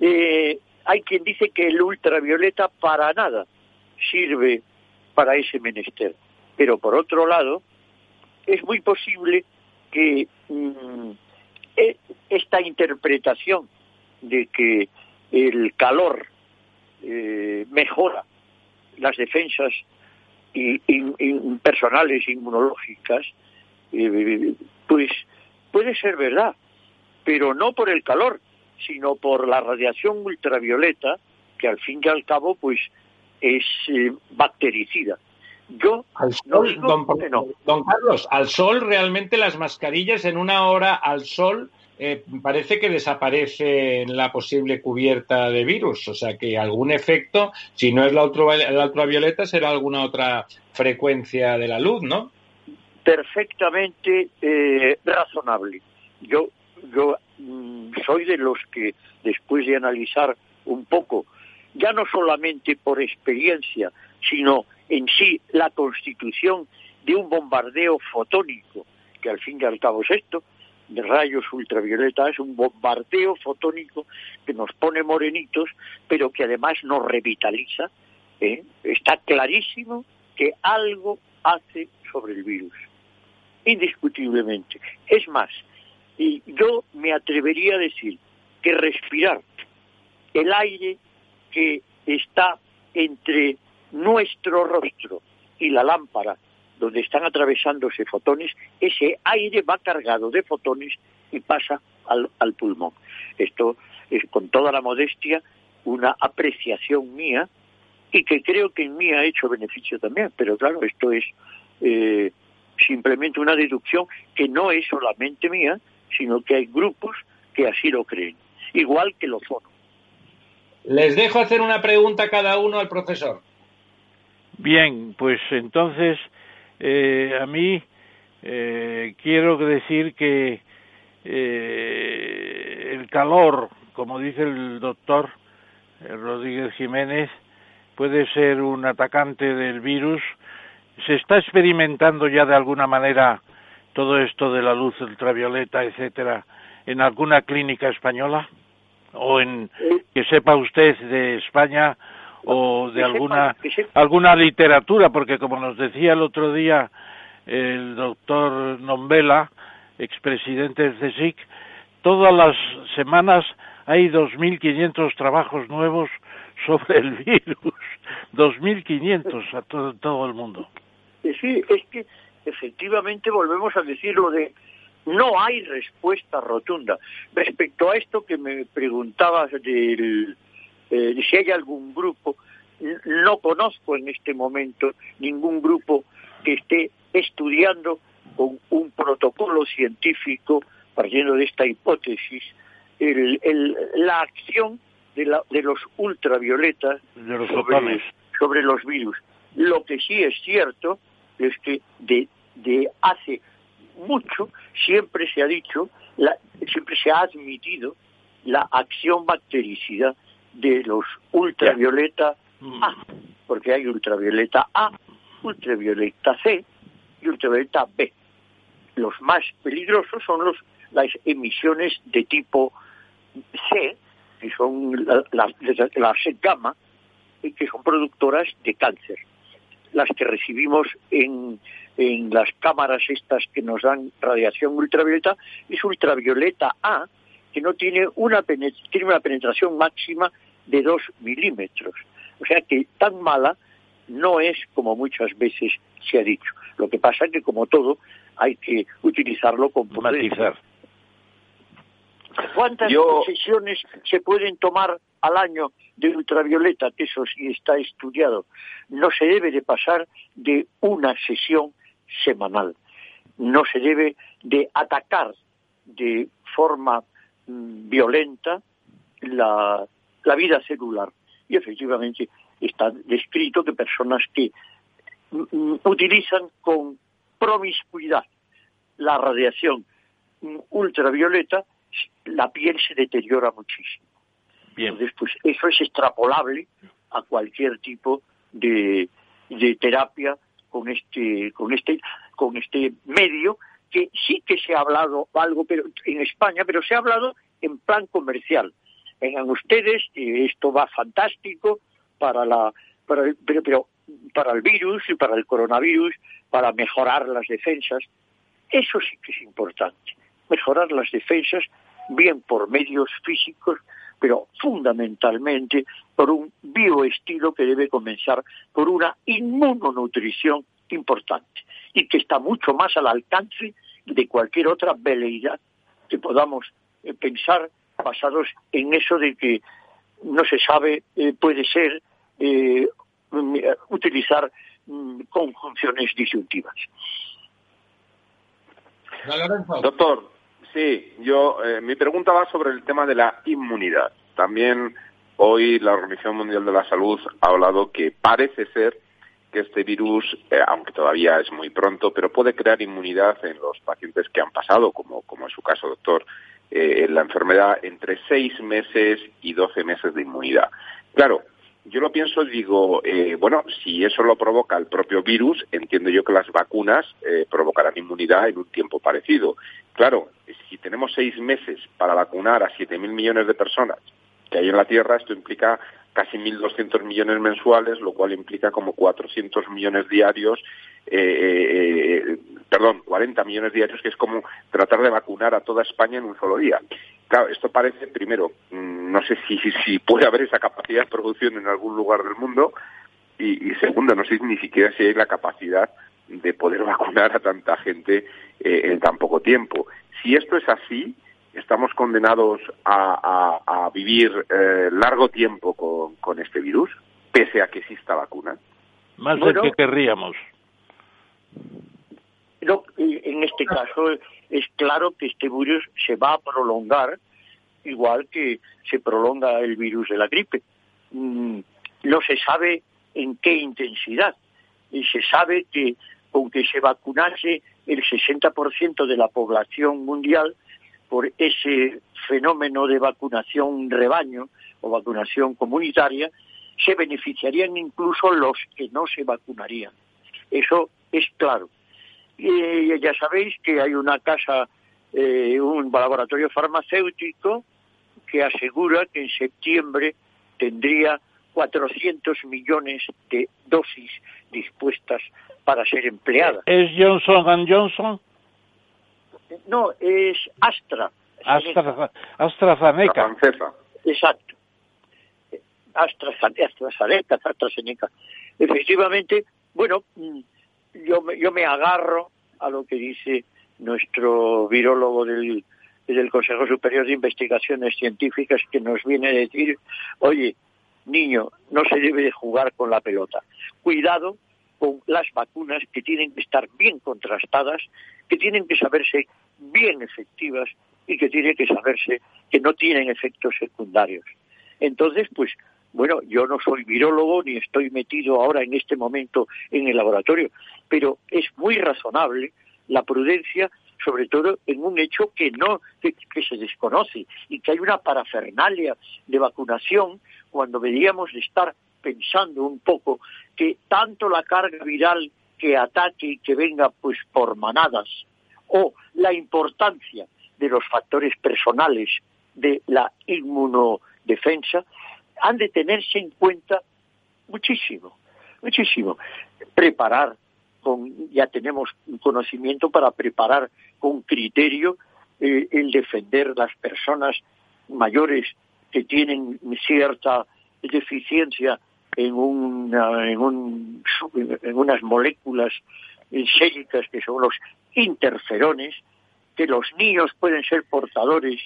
Eh, hay quien dice que el ultravioleta para nada sirve para ese menester. Pero por otro lado, es muy posible que mm, e, esta interpretación de que el calor eh, mejora las defensas personales inmunológicas, eh, pues puede ser verdad, pero no por el calor, sino por la radiación ultravioleta, que al fin y al cabo, pues, es eh, bactericida. Yo al sol, don, Carlos, al sol realmente las mascarillas en una hora al sol eh, parece que desaparece la posible cubierta de virus, o sea que algún efecto, si no es la, la ultravioleta, será alguna otra frecuencia de la luz, ¿no? perfectamente eh, razonable. Yo, yo mm, soy de los que, después de analizar un poco, ya no solamente por experiencia, sino en sí la constitución de un bombardeo fotónico, que al fin y al cabo es esto, de rayos ultravioleta, es un bombardeo fotónico que nos pone morenitos, pero que además nos revitaliza. ¿eh? Está clarísimo que algo hace sobre el virus indiscutiblemente. Es más, y yo me atrevería a decir que respirar el aire que está entre nuestro rostro y la lámpara donde están atravesándose fotones, ese aire va cargado de fotones y pasa al, pulmón. Esto es con toda la modestia una apreciación mía y que creo que en mí ha hecho beneficio también, pero claro, esto es eh, simplemente una deducción que no es solamente mía, sino que hay grupos que así lo creen, igual que los ozono. Les dejo hacer una pregunta cada uno al profesor. Bien, pues entonces eh, a mí eh, quiero decir que eh, el calor, como dice el doctor Rodríguez Jiménez, puede ser un atacante del virus ¿Se está experimentando ya de alguna manera todo esto de la luz ultravioleta, etcétera, en alguna clínica española? ¿O en que sepa usted de España o de alguna, alguna literatura? Porque como nos decía el otro día el doctor Nombela, expresidente del CSIC, todas las semanas hay 2.500 trabajos nuevos sobre el virus, 2.500 a todo, todo el mundo. Sí, es que efectivamente volvemos a decir lo de no hay respuesta rotunda. Respecto a esto que me preguntabas del, eh, si hay algún grupo, no conozco en este momento ningún grupo que esté estudiando con un protocolo científico, partiendo de esta hipótesis, la acción de, los ultravioletas sobre, los virus. Lo que sí es cierto es que de, hace mucho siempre se ha dicho, siempre se ha admitido la acción bactericida de los ultravioleta A, porque hay ultravioleta A, ultravioleta C y ultravioleta B. Los más peligrosos son los, las emisiones de tipo C, que son las la, gamma, y que son productoras de cáncer. Las que recibimos en, en las cámaras estas que nos dan radiación ultravioleta es ultravioleta A, que no tiene una, tiene una penetración máxima de 2 milímetros. O sea que tan mala no es como muchas veces se ha dicho. Lo que pasa es que, como todo, hay que utilizarlo con prudencia. ¿Cuántas sesiones se pueden tomar al año de ultravioleta? Que eso sí está estudiado. No se debe de pasar de una sesión semanal. No se debe de atacar de forma violenta la, la vida celular. Y efectivamente está descrito que personas que mm, mm, utilizan con promiscuidad la radiación ultravioleta la piel se deteriora muchísimo. Bien. Entonces, pues eso es extrapolable a cualquier tipo de, de terapia con este, con este, con este medio que sí que se ha hablado algo pero en España, pero se ha hablado en plan comercial. Vengan ustedes, esto va fantástico para la, para el, pero, pero para el virus y para el coronavirus, para mejorar las defensas. Eso sí que es importante, mejorar las defensas bien por medios físicos, pero fundamentalmente por un bioestilo que debe comenzar por una inmunonutrición importante y que está mucho más al alcance de cualquier otra veleidad que podamos eh, pensar basados en eso de que no se sabe, eh, puede ser eh, mm, utilizar mm, conjunciones disyuntivas. Doctor, Sí, yo, eh, mi pregunta va sobre el tema de la inmunidad. También hoy la Organización Mundial de la Salud ha hablado que parece ser que este virus, eh, aunque todavía es muy pronto, pero puede crear inmunidad en los pacientes que han pasado, como, como en su caso, doctor, eh, en la enfermedad entre seis meses y doce meses de inmunidad. Claro, yo lo pienso y digo, eh, bueno, si eso lo provoca el propio virus, entiendo yo que las vacunas provocarán inmunidad en un tiempo parecido. Claro, si tenemos seis meses para vacunar a 7.000 millones de personas que hay en la Tierra, esto implica casi 1.200 millones mensuales, lo cual implica como 400 millones diarios, eh, eh, perdón, 40 millones diarios, que es como tratar de vacunar a toda España en un solo día. Claro, esto parece, primero, mm, no sé si, si puede haber esa capacidad de producción en algún lugar del mundo, y, segundo, no sé ni siquiera si hay la capacidad de poder vacunar a tanta gente eh, en tan poco tiempo. Si esto es así, estamos condenados a, vivir eh, largo tiempo con, este virus, pese a que exista vacuna. Más de lo que querríamos. en este caso es claro que este virus se va a prolongar igual que se prolonga el virus de la gripe. Mm, no se sabe en qué intensidad y se sabe que aunque se vacunase el 60% de la población mundial, por ese fenómeno de vacunación rebaño o vacunación comunitaria, se beneficiarían incluso los que no se vacunarían. Eso es claro. Y ya sabéis que hay una casa, eh, un laboratorio farmacéutico que asegura que en septiembre tendría 400 millones de dosis dispuestas para ser empleadas. ¿Es Johnson Johnson? No, es Astra. Astra AstraZeneca. Exacto. AstraZeneca, AstraZeneca. Efectivamente, bueno, mm, yo, yo me agarro a lo que dice nuestro virólogo del, del Consejo Superior de Investigaciones Científicas que nos viene a decir, oye, niño, no se debe de jugar con la pelota. Cuidado con las vacunas que tienen que estar bien contrastadas, que tienen que saberse bien efectivas y que tiene que saberse que no tienen efectos secundarios. Entonces, pues, bueno, yo no soy virólogo ni estoy metido ahora en este momento en el laboratorio, pero es muy razonable la prudencia, sobre todo en un hecho que no que, se desconoce y que hay una parafernalia de vacunación cuando deberíamos de estar pensando un poco que tanto la carga viral que ataque y que venga pues por manadas o la importancia de los factores personales de la inmunodefensa han de tenerse en cuenta muchísimo, muchísimo. Preparar con, ya tenemos conocimiento para preparar con criterio eh, el defender las personas mayores que tienen cierta deficiencia en, en, un, en unas moléculas sélicas que son los interferones, que los niños pueden ser portadores,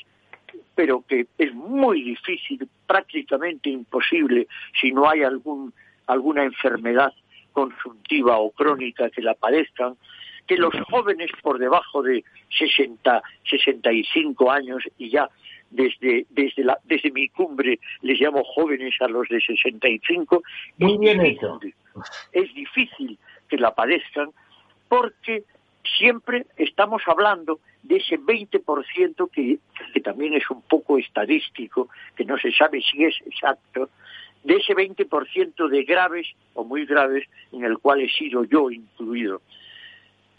pero que es muy difícil, prácticamente imposible, si no hay algún, alguna enfermedad consultiva o crónica que la padezcan, que los jóvenes por debajo de 60, 65 años y ya desde, desde, la, desde mi cumbre les llamo jóvenes a los de 65. Muy bien hecho. Es difícil que la padezcan porque siempre estamos hablando de ese 20% que, que también es un poco estadístico, que no se sabe si es exacto, de ese 20% de graves o muy graves en el cual he sido yo incluido.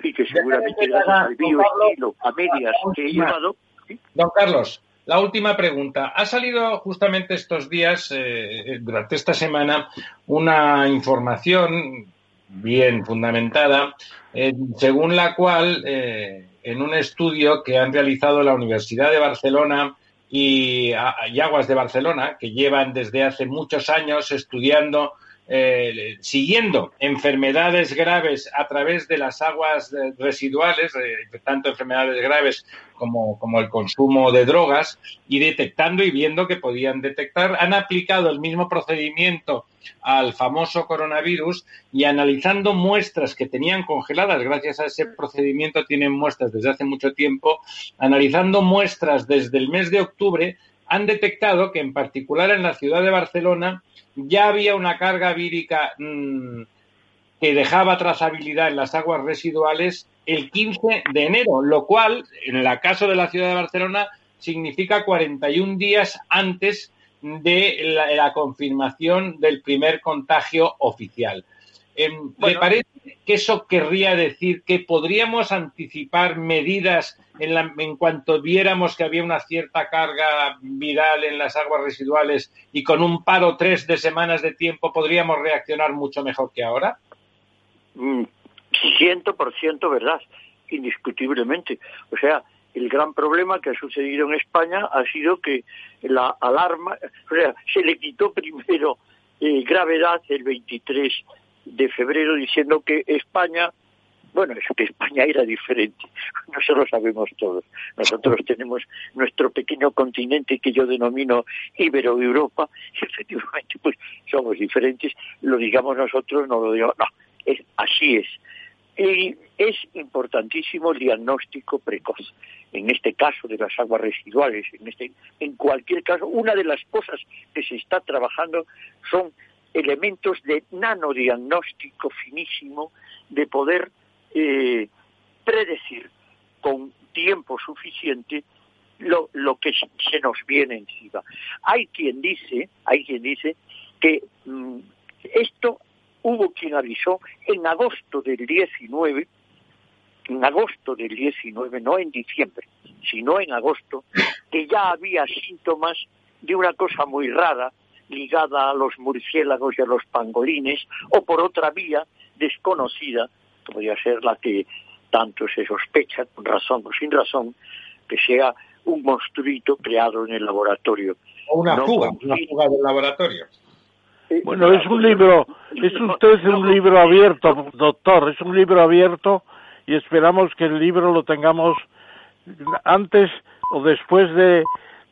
Y que seguramente gracias al bioestilo a medias que he llevado. Don Carlos, la última pregunta. Ha salido justamente estos días, eh, durante esta semana, una información bien fundamentada, eh, según la cual, eh, en un estudio que han realizado la Universidad de Barcelona y, Aguas de Barcelona, que llevan desde hace muchos años estudiando eh, siguiendo enfermedades graves a través de las aguas residuales, tanto enfermedades graves como, como, el consumo de drogas, y detectando y viendo que podían detectar, han aplicado el mismo procedimiento al famoso coronavirus y analizando muestras que tenían congeladas, gracias a ese procedimiento tienen muestras desde hace mucho tiempo, analizando muestras desde el mes de octubre, han detectado que en particular en la ciudad de Barcelona ya había una carga vírica mm, que dejaba trazabilidad en las aguas residuales el 15 de enero, lo cual, en el caso de la ciudad de Barcelona, significa 41 días antes de la, confirmación del primer contagio oficial. Em, ¿Me parece que eso querría decir que podríamos anticipar medidas en, en, cuanto viéramos que había una cierta carga viral en las aguas residuales y con un paro tres de semanas de tiempo podríamos reaccionar mucho mejor que ahora? Mm, ciento por ciento verdad, indiscutiblemente. O sea, el gran problema que ha sucedido en España ha sido que la alarma, o sea, se le quitó primero eh, gravedad el 23 de febrero diciendo que España, bueno, es que España era diferente, no se lo sabemos todos. Nosotros tenemos nuestro pequeño continente que yo denomino Ibero-Europa, y efectivamente pues somos diferentes, lo digamos nosotros, no lo digo, no, es, así es. Y es importantísimo el diagnóstico precoz. En este caso de las aguas residuales, en, este, en cualquier caso, una de las cosas que se está trabajando son elementos de nanodiagnóstico finísimo, de poder eh, predecir con tiempo suficiente lo, que se nos viene encima. Hay quien dice, hay quien dice que mm, esto hubo quien avisó en agosto del 19, en agosto del 19, no en diciembre, sino en agosto, que ya había síntomas de una cosa muy rara ligada a los murciélagos y a los pangolines, o por otra vía desconocida, podría ser la que tanto se sospecha, con razón o sin razón, que sea un monstruito creado en el laboratorio. O una fuga, una fuga del laboratorio. Bueno, es un libro, es usted un libro abierto, doctor, es un libro abierto y esperamos que el libro lo tengamos antes o después de,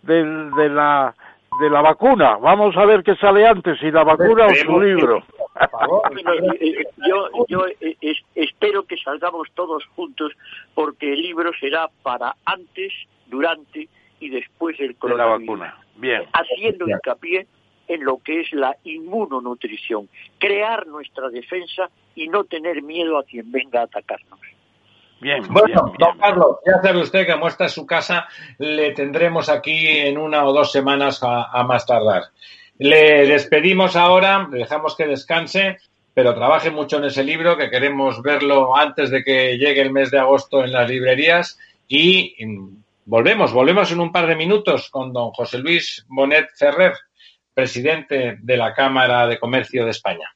de, la de la vacuna. Vamos a ver qué sale antes, si la vacuna o su libro. yo, yo espero que salgamos todos juntos porque el libro será para antes, durante y después del coronavirus. De la vacuna. Bien. Haciendo hincapié en lo que es la inmunonutrición, crear nuestra defensa y no tener miedo a quien venga a atacarnos. Bien, bueno, don Carlos, ya sabe usted que muestra su casa, le tendremos aquí en una o dos semanas a, más tardar. Le despedimos ahora, le dejamos que descanse, pero trabaje mucho en ese libro, que queremos verlo antes de que llegue el mes de agosto en las librerías y volvemos, volvemos en un par de minutos con don José Luis Bonet Ferrer presidente de la Cámara de Comercio de España.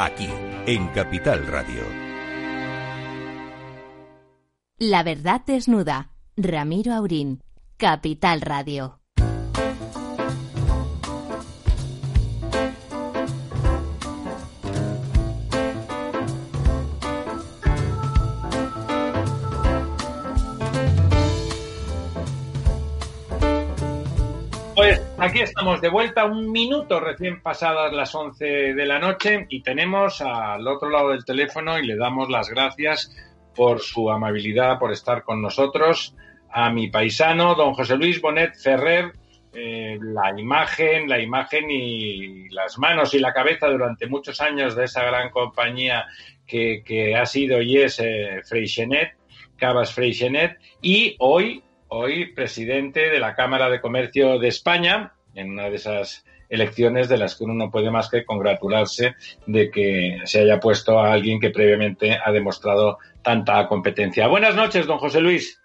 Aquí en Capital Radio. La verdad desnuda. Ramiro Aurín, Capital Radio. Aquí estamos de vuelta, un minuto recién pasadas las 11 de la noche y tenemos al otro lado del teléfono y le damos las gracias por su amabilidad, por estar con nosotros, a mi paisano, don José Luis Bonet Ferrer, eh, la imagen, la imagen y las manos y la cabeza durante muchos años de esa gran compañía que, ha sido y es eh, Cabas Freixenet, y hoy hoy presidente de la Cámara de Comercio de España, en una de esas elecciones de las que uno no puede más que congratularse de que se haya puesto a alguien que previamente ha demostrado tanta competencia. Buenas noches, don José Luis.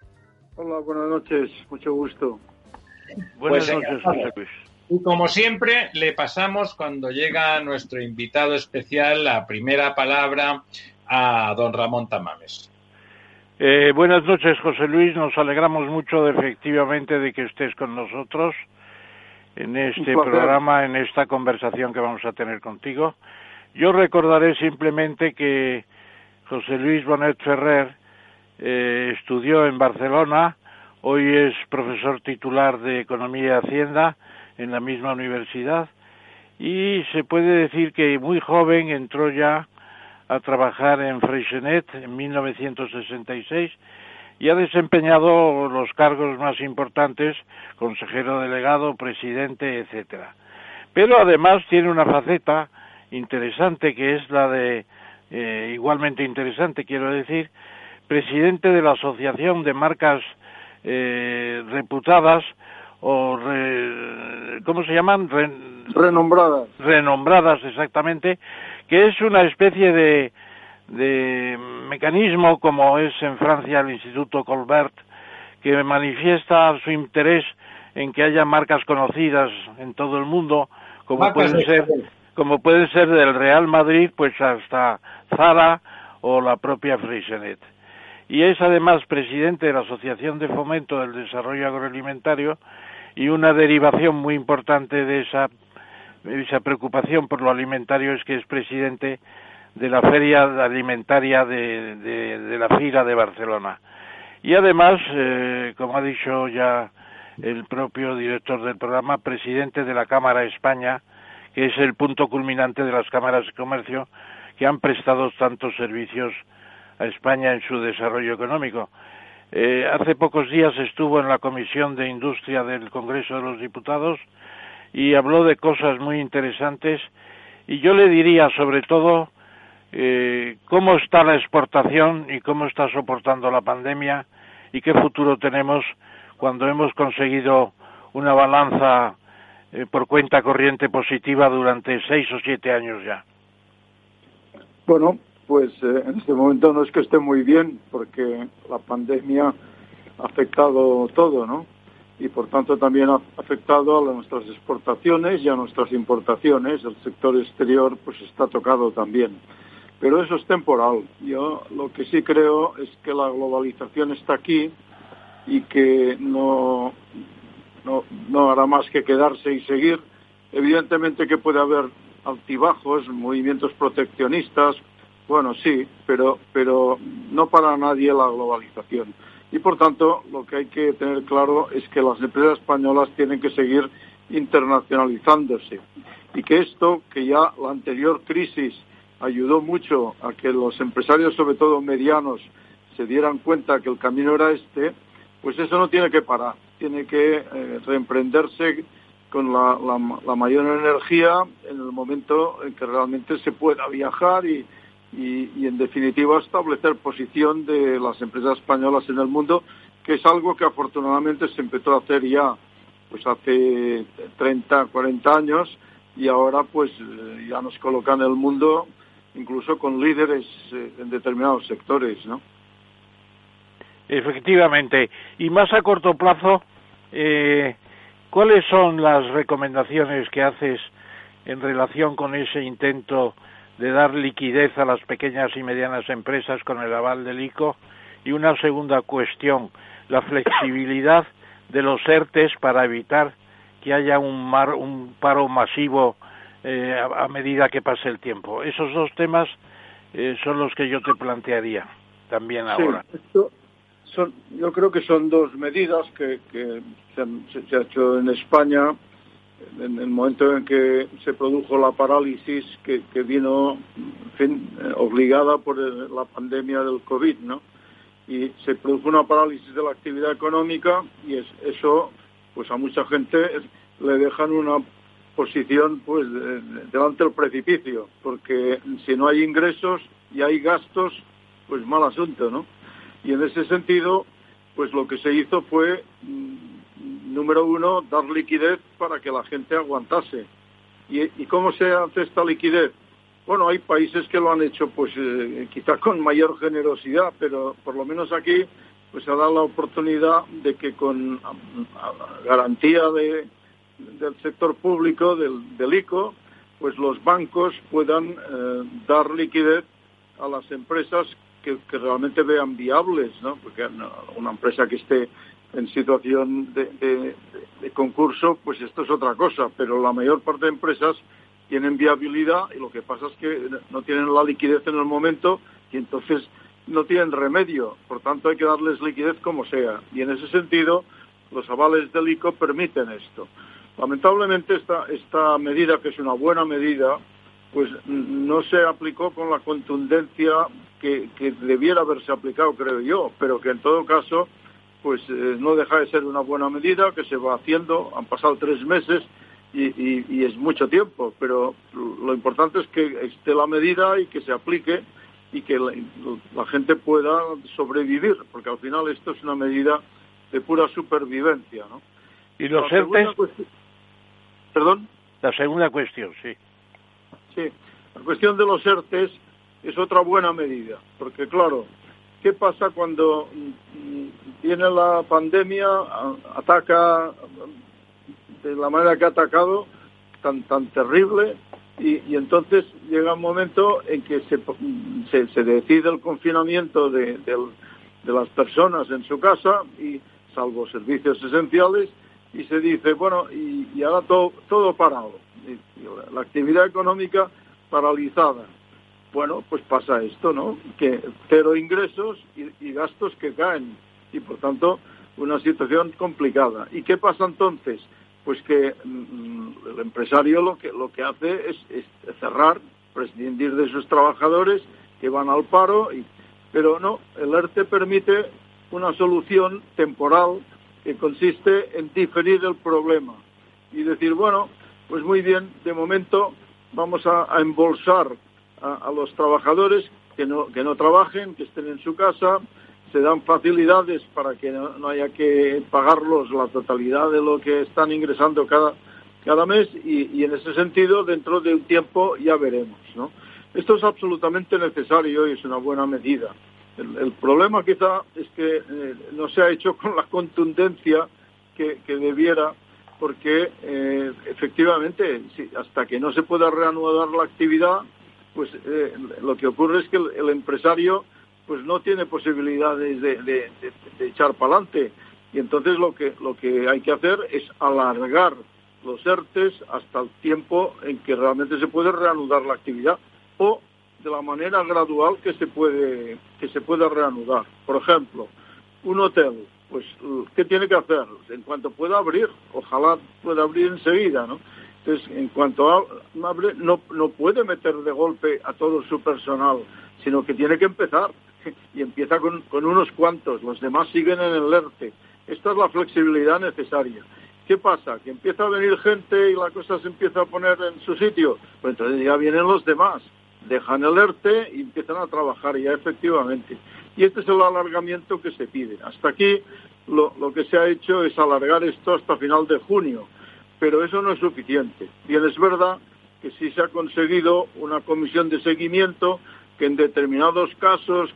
Hola, buenas noches, mucho gusto. Buenas pues, noches, José Luis. Y como siempre, le pasamos cuando llega nuestro invitado especial la primera palabra a don Ramón Tamames. Eh, buenas noches, José Luis. Nos alegramos mucho de, efectivamente de que estés con nosotros en este programa, en esta conversación que vamos a tener contigo. Yo recordaré simplemente que José Luis Bonet Ferrer eh, estudió en Barcelona, hoy es profesor titular de Economía y Hacienda en la misma universidad y se puede decir que muy joven entró ya a trabajar en Freixenet en 1966 y ha desempeñado los cargos más importantes, consejero delegado, presidente, etcétera. Pero además tiene una faceta interesante que es la de, eh, igualmente interesante quiero decir, presidente de la Asociación de Marcas eh, Reputadas o ¿cómo se llaman? renombradas. Renombradas exactamente, que es una especie de, de mecanismo como es en Francia el Instituto Colbert, que manifiesta su interés en que haya marcas conocidas en todo el mundo, como pueden ser como pueden ser del Real Madrid, pues hasta Zara o la propia Freixenet. Y es además presidente de la Asociación de Fomento del Desarrollo Agroalimentario y una derivación muy importante de esa esa preocupación por lo alimentario es que es presidente de la Feria Alimentaria de, la FIRA de Barcelona. Y además, eh, como ha dicho ya el propio director del programa, presidente de la Cámara España, que es el punto culminante de las cámaras de comercio que han prestado tantos servicios a España en su desarrollo económico. Eh, hace pocos días estuvo en la Comisión de Industria del Congreso de los Diputados y habló de cosas muy interesantes y yo le diría sobre todo eh, cómo está la exportación y cómo está soportando la pandemia y qué futuro tenemos cuando hemos conseguido una balanza eh, por cuenta corriente positiva durante seis o siete años ya. Bueno, pues eh, en este momento no es que esté muy bien, porque la pandemia ha afectado todo, ¿no? Y por tanto también ha afectado a nuestras exportaciones y a nuestras importaciones. El sector exterior pues está tocado también. Pero eso es temporal. Yo lo que sí creo es que la globalización está aquí y que no, no, no hará más que quedarse y seguir. Evidentemente que puede haber altibajos, movimientos proteccionistas, bueno, sí, pero, pero no para nadie la globalización. Y por tanto, lo que hay que tener claro es que las empresas españolas tienen que seguir internacionalizándose. Y que esto, que ya la anterior crisis ayudó mucho a que los empresarios, sobre todo medianos, se dieran cuenta que el camino era este, pues eso no tiene que parar, tiene que eh, reemprenderse con la, mayor energía en el momento en que realmente se pueda viajar y, y, en definitiva establecer posición de las empresas españolas en el mundo, que es algo que afortunadamente se empezó a hacer ya pues hace 30, 40 años y ahora pues eh, ya nos colocan en el mundo incluso con líderes eh, en determinados sectores, ¿no? Efectivamente. Y más a corto plazo, eh, ¿cuáles son las recomendaciones que haces en relación con ese intento de dar liquidez a las pequeñas y medianas empresas con el aval del ICO? Y una segunda cuestión, la flexibilidad de los ERTES para evitar que haya un, un paro masivo eh, a, medida que pase el tiempo. Esos dos temas eh, son los que yo te plantearía también ahora. son, yo creo que son dos medidas que, se, han, ha hecho en España en el momento en que se produjo la parálisis que, vino fin, eh, obligada por la pandemia del COVID, ¿no? Y se produjo una parálisis de la actividad económica y es, eso, pues a mucha gente le dejan una posición pues delante del precipicio, porque si no hay ingresos y hay gastos, pues mal asunto, ¿no? Y en ese sentido, pues lo que se hizo fue, mm, número uno, dar liquidez para que la gente aguantase. ¿Y, cómo se hace esta liquidez? Bueno, hay países que lo han hecho pues eh, quizá con mayor generosidad, pero por lo menos aquí pues se dado la oportunidad de que con garantía de, del sector público, del, del ICO, pues los bancos puedan eh, dar liquidez a las empresas que, realmente vean viables, ¿no? Porque una empresa que esté en situación de, concurso, pues esto es otra cosa, pero la mayor parte de empresas tienen viabilidad y lo que pasa es que no tienen la liquidez en el momento y entonces no tienen remedio. Por tanto, hay que darles liquidez como sea. Y en ese sentido, los avales del ICO permiten esto. Lamentablemente esta, esta medida, que es una buena medida, pues no se aplicó con la contundencia que, debiera haberse aplicado, creo yo, pero que en todo caso, pues eh, no deja de ser una buena medida que se va haciendo. Han pasado tres meses y, es mucho tiempo, pero lo importante es que esté la medida y que se aplique y que la, gente pueda sobrevivir, porque al final esto es una medida de pura supervivencia, ¿no? Y los ¿Perdón? La segunda cuestión, sí. Sí, la cuestión de los ERTES es otra buena medida, porque claro, ¿qué pasa cuando mm, viene la pandemia, ataca de la manera que ha atacado, tan, tan terrible, y, entonces llega un momento en que se, se, decide el confinamiento de, de las personas en su casa, y salvo servicios esenciales, y se dice, bueno, y, ahora todo, todo parado, la actividad económica paralizada. Bueno, pues pasa esto, ¿no? Que cero ingresos y, gastos que caen y por tanto una situación complicada. ¿Y qué pasa entonces? Pues que mm, el empresario lo que lo que hace es, cerrar, prescindir de sus trabajadores que van al paro, pero no, el ERTE permite una solución temporal que consiste en diferir el problema y decir, bueno, pues muy bien, de momento vamos a, embolsar a, los trabajadores que no, que no trabajen, que estén en su casa, se dan facilidades para que no, haya que pagarlos la totalidad de lo que están ingresando cada, cada mes y, en ese sentido dentro de un tiempo ya veremos, ¿no? Esto es absolutamente necesario y es una buena medida. El, problema quizá es que eh, no se ha hecho con la contundencia que, debiera, porque eh, efectivamente hasta que no se pueda reanudar la actividad, pues eh, lo que ocurre es que el, empresario pues no tiene posibilidades de, echar para adelante y entonces lo que lo que hay que hacer es alargar los ERTES hasta el tiempo en que realmente se puede reanudar la actividad o de la manera gradual que se puede que se pueda reanudar. Por ejemplo, un hotel, pues ¿qué tiene que hacer? En cuanto pueda abrir, ojalá pueda abrir enseguida, ¿no? Entonces, en cuanto abre, no, no puede meter de golpe a todo su personal, sino que tiene que empezar. Y empieza con, con unos cuantos, los demás siguen en el ERTE. Esta es la flexibilidad necesaria. ¿Qué pasa? Que empieza a venir gente y la cosa se empieza a poner en su sitio. Pues entonces ya vienen los demás, dejan el ERTE y empiezan a trabajar ya efectivamente. Y este es el alargamiento que se pide. Hasta aquí lo, lo que se ha hecho es alargar esto hasta final de junio, pero eso no es suficiente. Bien, es verdad que sí se ha conseguido una comisión de seguimiento que en determinados casos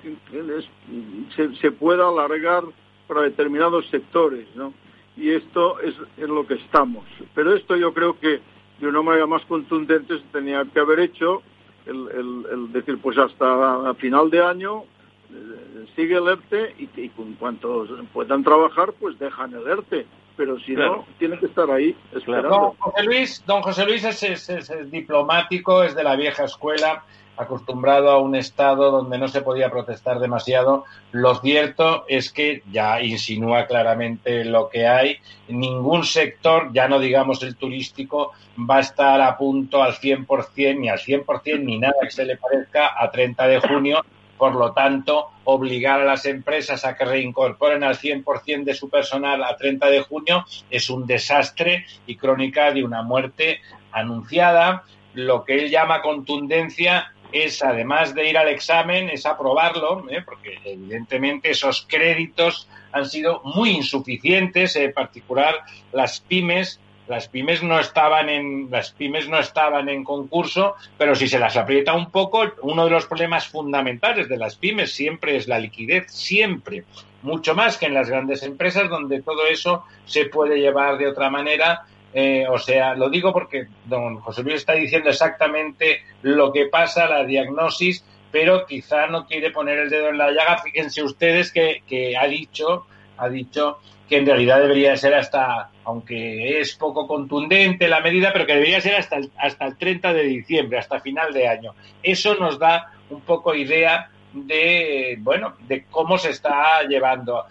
se, pueda alargar para determinados sectores, ¿no? y esto es en lo que estamos. Pero esto yo creo que de una manera más contundente se tenía que haber hecho el, decir, pues hasta final de año eh, sigue el ERTE y, y en cuanto puedan trabajar, pues dejan el ERTE. Pero si no, tiene que estar ahí esperando. Don José Luis, don José Luis es diplomático, es de la vieja escuela acostumbrado a un estado donde no se podía protestar demasiado. Lo cierto es que ya insinúa claramente lo que hay. Ningún sector, ya no digamos el turístico, va a estar a punto al 100%, ni al 100%, ni nada que se le parezca a 30 de junio. Por lo tanto, obligar a las empresas a que reincorporen al 100% de su personal a 30 de junio es un desastre y crónica de una muerte anunciada. Lo que él llama contundencia es, además de ir al examen, es aprobarlo, ¿eh? porque evidentemente esos créditos han sido muy insuficientes, en particular las pymes. Las pymes no estaban en las pymes no estaban en concurso, pero si se las aprieta un poco, uno de los problemas fundamentales de las pymes siempre es la liquidez, siempre, mucho más que en las grandes empresas donde todo eso se puede llevar de otra manera eh, o sea, lo digo porque don José Luis está diciendo exactamente lo que pasa, la diagnosis, pero quizá no quiere poner el dedo en la llaga. Fíjense ustedes que, que ha dicho, ha dicho que en realidad debería ser hasta, aunque es poco contundente la medida, pero que debería ser hasta el, hasta el 30 de diciembre, hasta final de año. Eso nos da un poco idea de, bueno, de cómo se está llevando.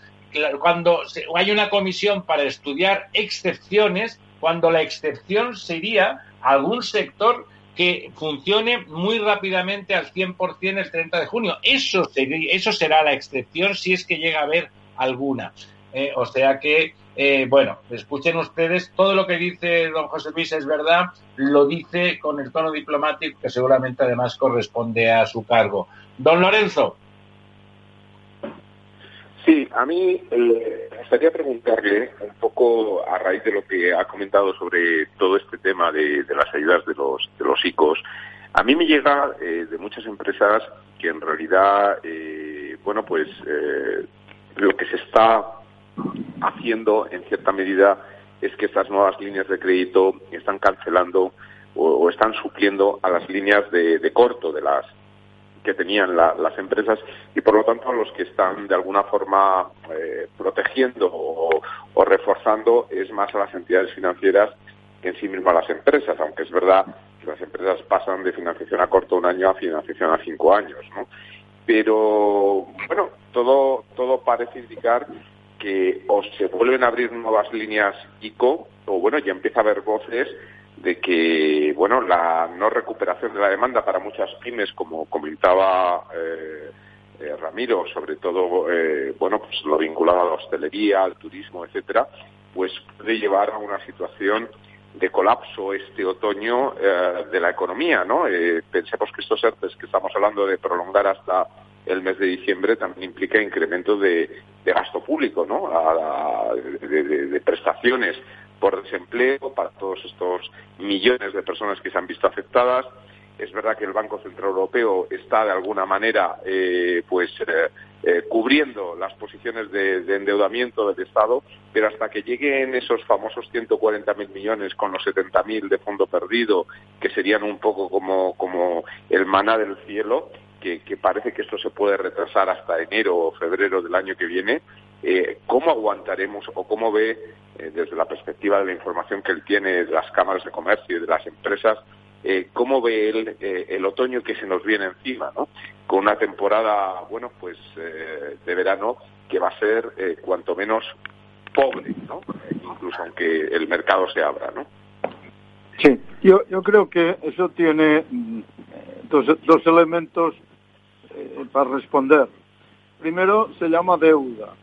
Cuando hay una comisión para estudiar excepciones, cuando la excepción sería algún sector que funcione muy rápidamente al 100% el 30 de junio. Eso, sería, eso será la excepción si es que llega a haber alguna. Eh, o sea que, eh, bueno, escuchen ustedes, todo lo que dice don José Luis es verdad, lo dice con el tono diplomático que seguramente además corresponde a su cargo. Don Lorenzo. Sí, a mí eh, gustaría preguntarle un poco a raíz de lo que ha comentado sobre todo este tema de, las ayudas de los, de los ICOs. A mí me llega eh, de muchas empresas que en realidad, eh, bueno, pues lo que se está haciendo en cierta medida es que estas nuevas líneas de crédito están cancelando o, están supliendo a las líneas de corto de las que tenían las empresas y por lo tanto los que están de alguna forma eh, protegiendo o, reforzando es más a las entidades financieras que en sí mismas a las empresas, aunque es verdad que las empresas pasan de financiación a corto un año a financiación a cinco años, ¿no? Pero bueno, todo todo parece indicar que o se vuelven a abrir nuevas líneas ICO o bueno, ya empieza a haber voces de que bueno la no recuperación de la demanda para muchas pymes como comentaba eh, eh, Ramiro sobre todo eh, bueno pues lo vinculado a la hostelería al turismo etcétera pues puede llevar a una situación de colapso este otoño de la economía no pensemos que estos ERTES que estamos hablando de prolongar hasta el mes de diciembre también implica incremento de, gasto público, ¿no? de, prestaciones por desempleo para todos estos millones de personas que se han visto afectadas Es verdad que el Banco Central Europeo está de alguna manera eh, pues eh, eh, cubriendo las posiciones de, endeudamiento del Estado, pero hasta que lleguen esos famosos 140.000 millones con los 70.000 de fondo perdido, que serían un poco como, como el maná del cielo, que, parece que esto se puede retrasar hasta enero o febrero del año que viene, ¿cómo aguantaremos o cómo ve, desde la perspectiva de la información que él tiene de las cámaras de comercio y de las empresas, eh, cómo ve él eh, el otoño que se nos viene encima, ¿no? Con una temporada, bueno, pues eh, de verano que va a ser cuanto menos pobre, ¿no? Incluso aunque el mercado se abra, ¿no? Sí, yo, yo creo que eso tiene mm, dos, dos elementos para responder. Primero, se llama deuda.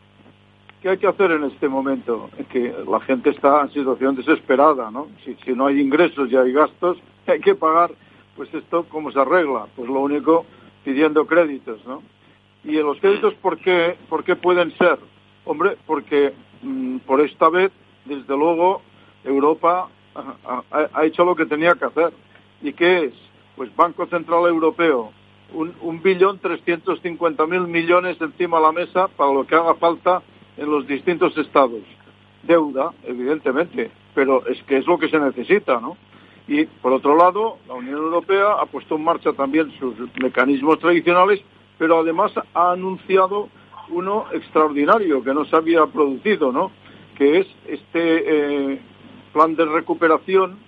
¿Qué hay que hacer en este momento? Que la gente está en situación desesperada, ¿no? Si, si no hay ingresos y hay gastos, hay que pagar, pues esto, ¿cómo se arregla? Pues lo único, pidiendo créditos, ¿no? Y los créditos, ¿por qué, por qué pueden ser? Hombre, porque mm, por esta vez, desde luego, Europa ha, hecho lo que tenía que hacer. ¿Y qué es? Pues Banco Central Europeo, un, un billón trescientos cincuenta mil millones encima de la mesa para lo que haga falta en los distintos estados. Deuda, evidentemente, pero es que es lo que se necesita, ¿no? Y por otro lado, la Unión Europea ha puesto en marcha también sus mecanismos tradicionales, pero además ha anunciado uno extraordinario que no se había producido, ¿no? Que es este eh, plan de recuperación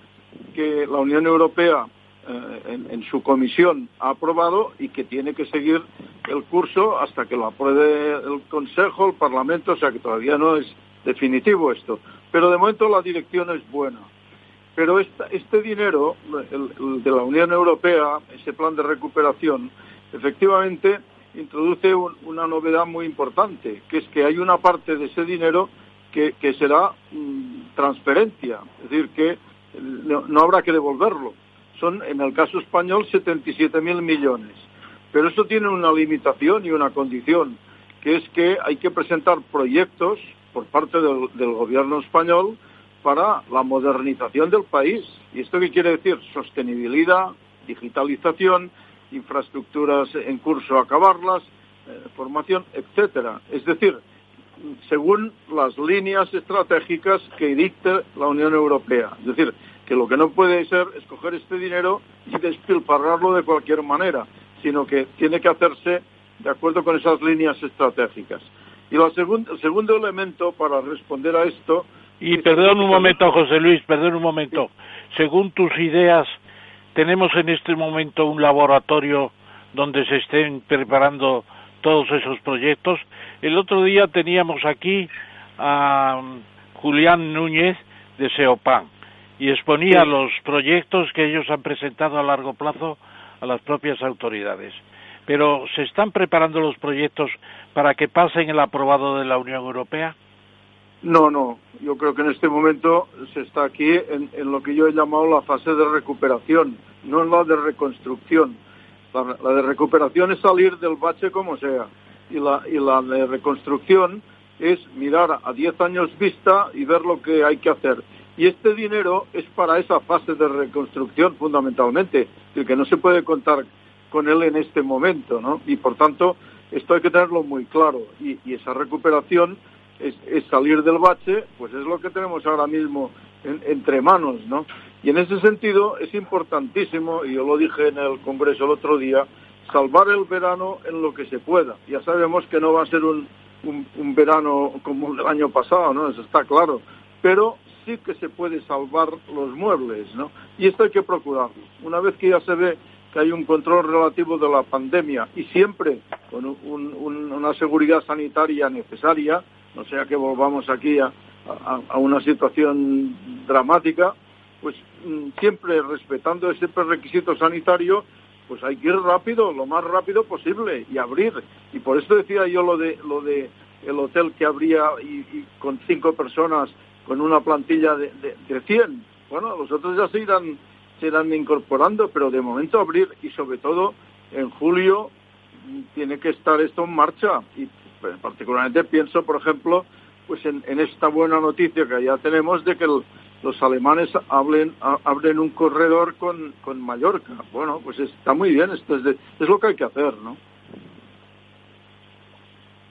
que la Unión Europea eh, en, su comisión ha aprobado y que tiene que seguir el curso hasta que lo apruebe el Consejo, el Parlamento, o sea que todavía no es definitivo esto. Pero de momento la dirección es buena. Pero este dinero el, de la Unión Europea, ese plan de recuperación, efectivamente introduce una novedad muy importante, que es que hay una parte de ese dinero que, será mm, transferencia, es decir, que no, habrá que devolverlo. Son, en el caso español, 77.000 millones. Pero eso tiene una limitación y una condición, que es que hay que presentar proyectos por parte del gobierno español para la modernización del país. ¿Y esto qué quiere decir? Sostenibilidad, digitalización, infraestructuras en curso acabarlas, eh, formación, etcétera. Es decir, según las líneas estratégicas que dicte la Unión Europea. Es decir, que lo que no puede ser es coger este dinero y despilfarrarlo de cualquier manera, sino que tiene que hacerse de acuerdo con esas líneas estratégicas. Y el segundo elemento para responder a esto y perdón un momento, José Luis, perdón un momento. Según tus ideas, tenemos en este momento un laboratorio donde se estén preparando todos esos proyectos. El otro día teníamos aquí a Julián Núñez de Seopan y exponía los proyectos que ellos han presentado a largo plazo a las propias autoridades. Pero ¿se están preparando los proyectos para que pasen el aprobado de la Unión Europea? No, no. Yo creo que en este momento se está aquí en, lo que yo he llamado la fase de recuperación, no en la de reconstrucción. La, de recuperación es salir del bache como sea. Y la, y la de reconstrucción es mirar a 10 años vista y ver lo que hay que hacer. Y este dinero es para esa fase de reconstrucción fundamentalmente, el que no se puede contar con él en este momento, ¿no? Y por tanto, esto hay que tenerlo muy claro. y esa recuperación es, salir del bache, pues es lo que tenemos ahora mismo entre manos, ¿no? Y en ese sentido es importantísimo, y yo lo dije en el Congreso el otro día, salvar el verano en lo que se pueda. Ya sabemos que no va a ser un, un, verano como el año pasado, ¿no? Eso está claro. Pero sí que se puede salvar los muebles, ¿no? Y esto hay que procurarlo. Una vez que ya se ve que hay un control relativo de la pandemia y siempre con una seguridad sanitaria necesaria, no sea que volvamos aquí a, una situación dramática, pues mm, siempre respetando ese requisito sanitario, pues hay que ir rápido, lo más rápido posible y abrir. Y por eso decía yo lo de lo de el hotel que habría y, con cinco personas con una plantilla de, de, 100. Bueno, los otros ya se irán, se irán incorporando, pero de momento abrir y sobre todo en julio tiene que estar esto en marcha y pues, particularmente pienso, por ejemplo, pues en, esta buena noticia que ya tenemos de que los alemanes hablen, abren un corredor con, con Mallorca. Bueno, pues está muy bien, esto es, es lo que hay que hacer, ¿no?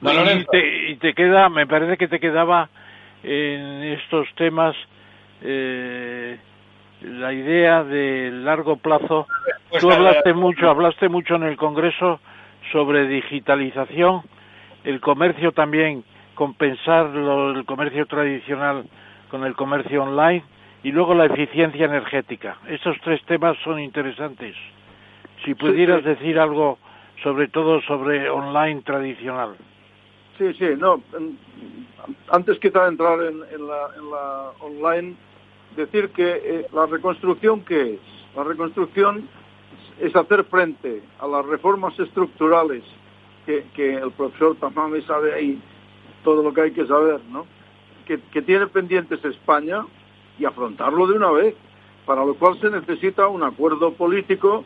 y, te, y te queda, me parece que te quedaba en estos temas eh, la idea de largo plazo. Pues Tú hablaste mucho, hablaste mucho en el Congreso sobre digitalización, el comercio también, compensar el comercio tradicional con el comercio online y luego la eficiencia energética. Estos tres temas son interesantes. Si pudieras decir algo sobre todo sobre online tradicional. Sí, sí, no. Antes que entrar en, la, en la online, decir que eh, la reconstrucción, ¿qué es? La reconstrucción es hacer frente a las reformas estructurales que, el profesor Tamame sabe ahí todo lo que hay que saber, ¿no? Que, que tiene pendientes España y afrontarlo de una vez, para lo cual se necesita un acuerdo político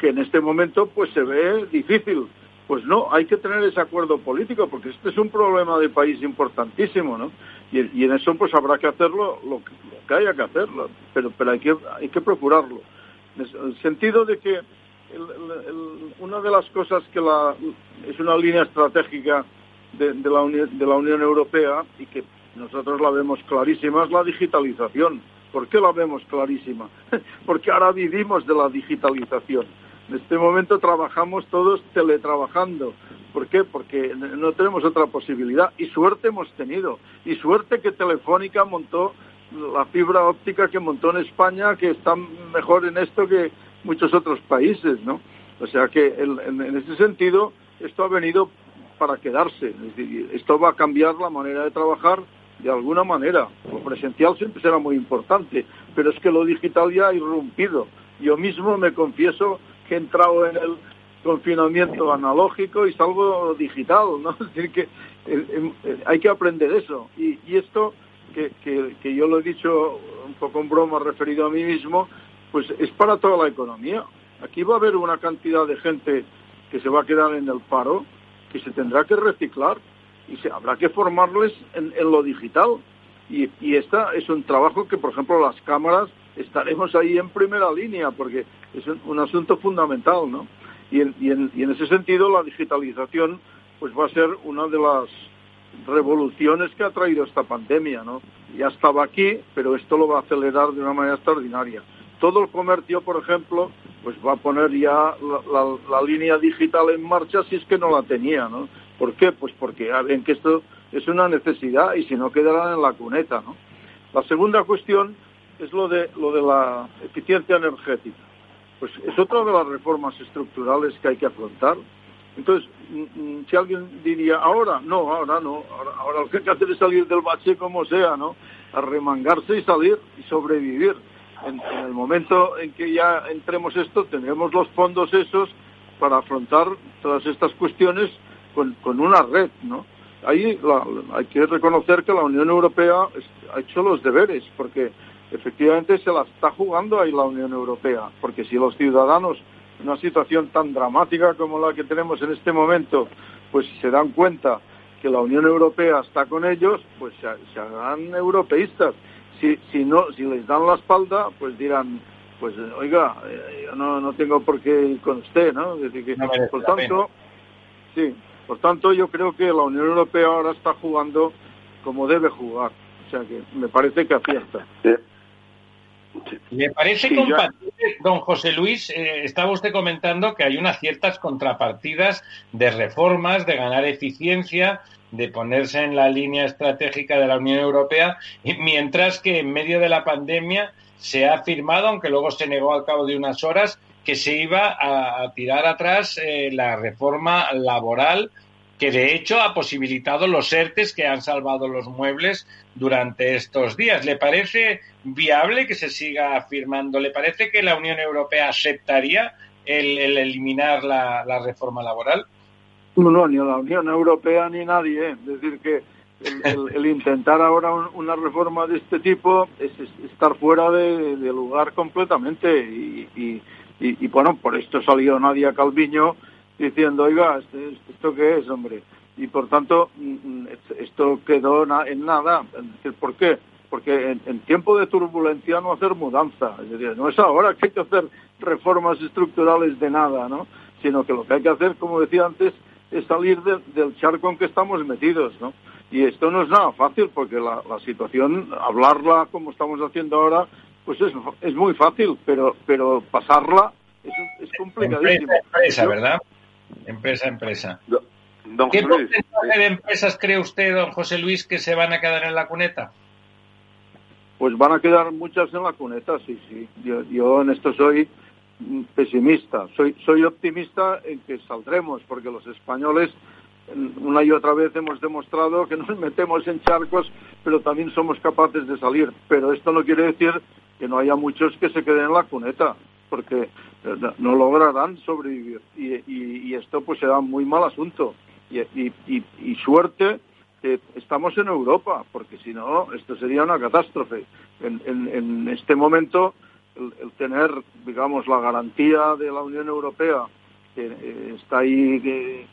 que en este momento pues se ve difícil pues no, hay que tener ese acuerdo político, porque este es un problema de país importantísimo, ¿no? Y, en eso pues habrá que hacerlo lo que, haya que hacerlo, pero, hay, que, hay que procurarlo. En el sentido de que una de las cosas que es una línea estratégica de, la de la Unión Europea y que nosotros la vemos clarísima es la digitalización. ¿Por qué la vemos clarísima? Porque ahora vivimos de la digitalización en este momento trabajamos todos teletrabajando. ¿Por qué? Porque no tenemos otra posibilidad. Y suerte hemos tenido. Y suerte que Telefónica montó la fibra óptica que montó en España, que está mejor en esto que muchos otros países, ¿no? O sea que en, ese sentido esto ha venido para quedarse. esto va a cambiar la manera de trabajar de alguna manera. Lo presencial siempre será muy importante, pero es que lo digital ya ha irrumpido. Yo mismo me confieso que he entrado en el confinamiento analógico y salgo digital, ¿no? Es decir, que eh, eh, hay que aprender eso. Y, esto, que, yo lo he dicho un poco en broma referido a mí mismo, pues es para toda la economía. Aquí va a haber una cantidad de gente que se va a quedar en el paro, que se tendrá que reciclar y se habrá que formarles en, en lo digital. Y, y esta es un trabajo que, por ejemplo, las cámaras estaremos ahí en primera línea, porque es un, asunto fundamental, ¿no? Y en, y, en, ese sentido la digitalización pues va a ser una de las revoluciones que ha traído esta pandemia, ¿no? Ya estaba aquí, pero esto lo va a acelerar de una manera extraordinaria. Todo el comercio, por ejemplo, pues va a poner ya la, línea digital en marcha si es que no la tenía, ¿no? ¿Por qué? Pues porque ven que esto es una necesidad y si no quedarán en la cuneta, ¿no? La segunda cuestión es lo de, lo de la eficiencia energética. Pues es otra de las reformas estructurales que hay que afrontar. Entonces, mm, mm, si alguien diría, ahora, no, ahora no, ahora, lo que hay que hacer es salir del bache como sea, ¿no? Arremangarse y salir y sobrevivir. En, el momento en que ya entremos esto, tendremos los fondos esos para afrontar todas estas cuestiones con, con una red, ¿no? Ahí hay que reconocer que la Unión Europea ha hecho los deberes, porque efectivamente se la está jugando ahí la Unión Europea, porque si los ciudadanos en una situación tan dramática como la que tenemos en este momento, pues se dan cuenta que la Unión Europea está con ellos, pues se, harán europeístas. Si, si, no, si les dan la espalda, pues dirán, pues oiga, eh, yo no, no tengo por qué ir con usted, ¿no? que, por tanto, sí, por tanto yo creo que la Unión Europea ahora está jugando como debe jugar. O sea que me parece que acierta. ¿Le parece compatible, don José Luis? Eh, estaba usted comentando que hay unas ciertas contrapartidas de reformas, de ganar eficiencia, de ponerse en la línea estratégica de la Unión Europea, mientras que en medio de la pandemia se ha afirmado, aunque luego se negó al cabo de unas horas, que se iba a, tirar atrás eh, la reforma laboral que de hecho ha posibilitado los ERTES que han salvado los muebles durante estos días. ¿Le parece viable que se siga afirmando? ¿Le parece que la Unión Europea aceptaría el, eliminar la, reforma laboral? No, ni la Unión Europea ni nadie. ¿eh? Es decir, que el, intentar ahora una reforma de este tipo es, estar fuera de, lugar completamente. Y, y, bueno, por esto salió Nadia Calviño diciendo, oiga, ¿esto, ¿esto qué es, hombre? Y por tanto, mm, mm, esto quedó en nada. ¿Por qué? porque en, tiempo de turbulencia no hacer mudanza, es decir, no es ahora que hay que hacer reformas estructurales de nada, ¿no? Sino que lo que hay que hacer, como decía antes, es salir del charco en que estamos metidos, ¿no? Y esto no es nada fácil, porque la, situación, hablarla como estamos haciendo ahora, pues es, es muy fácil, pero, pero pasarla es, es complicadísimo. Empresa, empresa, ¿verdad? Empresa, empresa. ¿Qué porcentaje de empresas cree usted, don José Luis, que se van a quedar en la cuneta? Pues van a quedar muchas en la cuneta, sí, sí. Yo, en esto soy pesimista. Soy, soy optimista en que saldremos, porque los españoles una y otra vez hemos demostrado que nos metemos en charcos, pero también somos capaces de salir. Pero esto no quiere decir que no haya muchos que se queden en la cuneta, porque no lograrán sobrevivir. Y, esto pues será muy mal asunto. Y, suerte que estamos en Europa, porque si no, esto sería una catástrofe. En, este momento, el, tener, digamos, la garantía de la Unión Europea que eh, está ahí,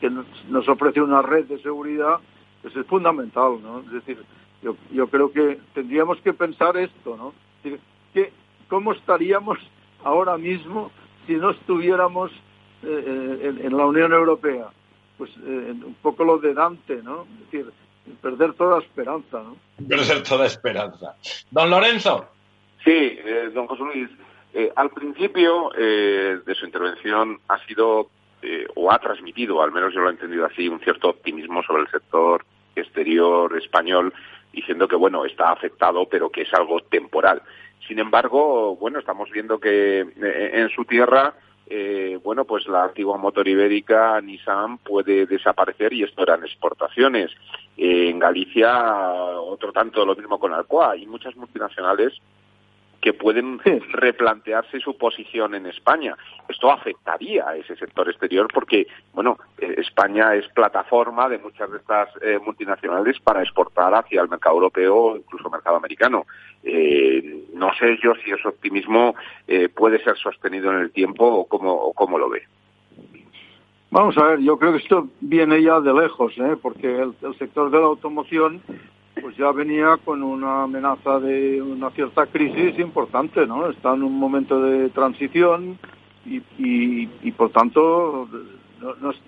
que, nos ofrece una red de seguridad, pues es fundamental, ¿no? Es decir, yo, yo creo que tendríamos que pensar esto, ¿no? que, ¿Cómo estaríamos ahora mismo si no estuviéramos eh, eh, en, la Unión Europea? Pues un poco lo de Dante, ¿no? Es decir, perder toda esperanza, ¿no? Perder toda esperanza. Don Lorenzo. Sí, don José Luis, eh, al principio eh, de su intervención ha sido eh, o ha transmitido, al menos yo lo he entendido así, un cierto optimismo sobre el sector exterior español, diciendo que bueno está afectado, pero que es algo temporal. Sin embargo, bueno, estamos viendo que en su tierra bueno, pues la antigua motor ibérica Nissan puede desaparecer y esto eran exportaciones. en Galicia, otro tanto lo mismo con Alcoa. y muchas multinacionales que pueden replantearse su posición en España. Esto afectaría a ese sector exterior porque, bueno, eh, España es plataforma de muchas de estas eh, multinacionales para exportar hacia el mercado europeo o incluso el mercado americano. Eh, no sé yo si ese optimismo puede ser sostenido en el tiempo o cómo, cómo lo ve. Vamos a ver, yo creo que esto viene ya de lejos, porque el sector de la automoción pues ya venía con una amenaza de una cierta crisis importante, ¿no? Está en un momento de transición y, y, por tanto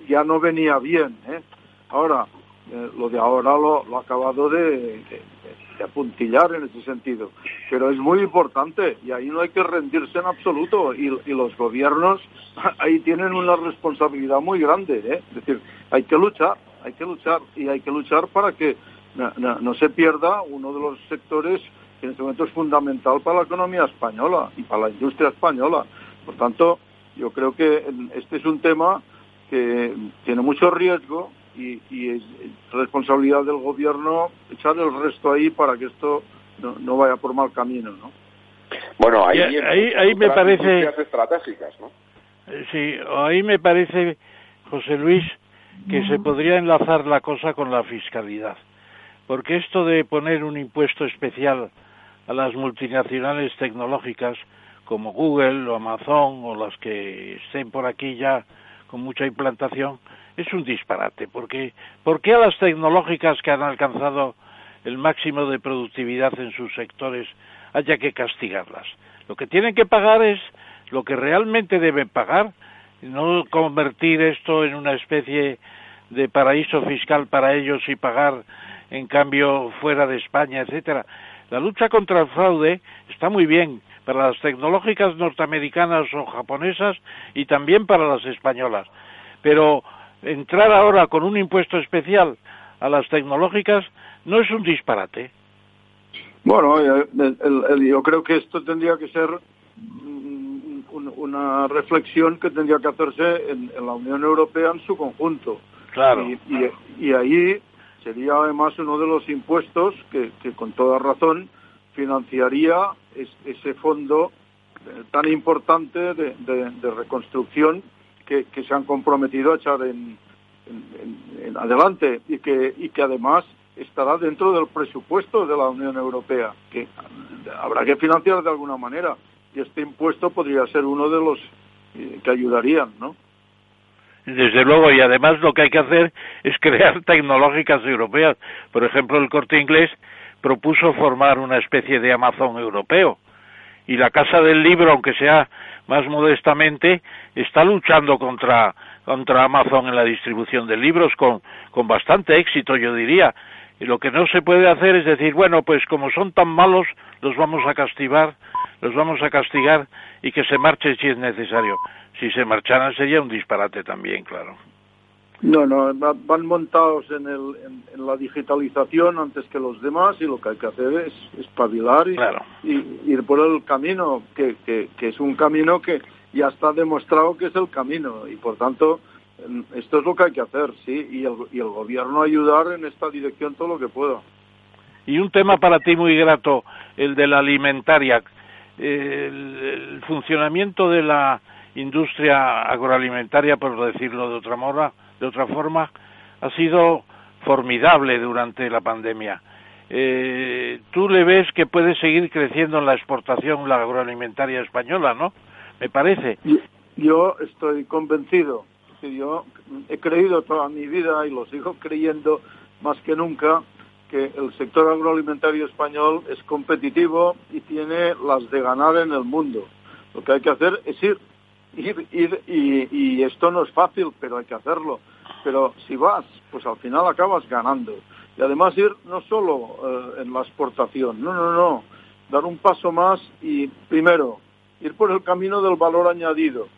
ya no venía bien, ¿eh? Ahora, eh, lo de ahora lo, ha acabado de, apuntillar en ese sentido, pero es muy importante y ahí no hay que rendirse en absoluto y, y los gobiernos ahí tienen una responsabilidad muy grande, ¿eh? Es decir, hay que luchar, hay que luchar y hay que luchar para que no, se pierda uno de los sectores que en este momento es fundamental para la economía española y para la industria española. Por tanto, yo creo que este es un tema que tiene mucho riesgo y, es responsabilidad del gobierno echar el resto ahí para que esto no, vaya por mal camino, ¿no? Bueno, ahí, ahí, me parece estratégicas, ¿no? Eh, sí, ahí me parece, José Luis, que se podría enlazar la cosa con la fiscalidad. Porque esto de poner un impuesto especial a las multinacionales tecnológicas como Google o Amazon o las que estén por aquí ya con mucha implantación es un disparate. Porque, ¿Por qué a las tecnológicas que han alcanzado el máximo de productividad en sus sectores haya que castigarlas? Lo que tienen que pagar es lo que realmente deben pagar, no convertir esto en una especie de paraíso fiscal para ellos y pagar en cambio fuera de España, etcétera. La lucha contra el fraude está muy bien para las tecnológicas norteamericanas o japonesas y también para las españolas. Pero entrar ahora con un impuesto especial a las tecnológicas no es un disparate. Bueno, eh, yo creo que esto tendría que ser una reflexión que tendría que hacerse en, la Unión Europea en su conjunto. Claro. y ahí sería además uno de los impuestos que, con toda razón financiaría ese fondo tan importante de, reconstrucción que, se han comprometido a echar en, adelante y que, y que además estará dentro del presupuesto de la Unión Europea, que habrá que financiar de alguna manera. Y este impuesto podría ser uno de los eh, que ayudarían, ¿no? Desde luego, y además lo que hay que hacer es crear tecnológicas europeas. Por ejemplo, el corte inglés propuso formar una especie de Amazon europeo. Y la Casa del Libro, aunque sea más modestamente, está luchando contra, contra Amazon en la distribución de libros con, con bastante éxito, yo diría. Y lo que no se puede hacer es decir, bueno, pues como son tan malos, los vamos a castigar, los vamos a castigar y que se marchen si es necesario. Si se marcharan sería un disparate también, claro. No, no, van montados en, el, en, la digitalización antes que los demás y lo que hay que hacer es espabilar y, y ir por el camino, que, que, que, es un camino que ya está demostrado que es el camino y por tanto esto es lo que hay que hacer, sí, y el, y el gobierno ayudar en esta dirección todo lo que pueda. Y un tema para ti muy grato, el de la alimentaria, el funcionamiento de la industria agroalimentaria, por decirlo de otra moda, de otra forma, ha sido formidable durante la pandemia. Eh, tú le ves que puede seguir creciendo en la exportación la agroalimentaria española, ¿no? Me parece. Yo estoy convencido. Yo he creído toda mi vida y lo sigo creyendo más que nunca que el sector agroalimentario español es competitivo y tiene las de ganar en el mundo. Lo que hay que hacer es ir ir, ir y, esto no es fácil, pero hay que hacerlo. Pero si vas, pues al final acabas ganando. Y además ir no solo eh, en la exportación, no, no, no, dar un paso más y primero, ir por el camino del valor añadido.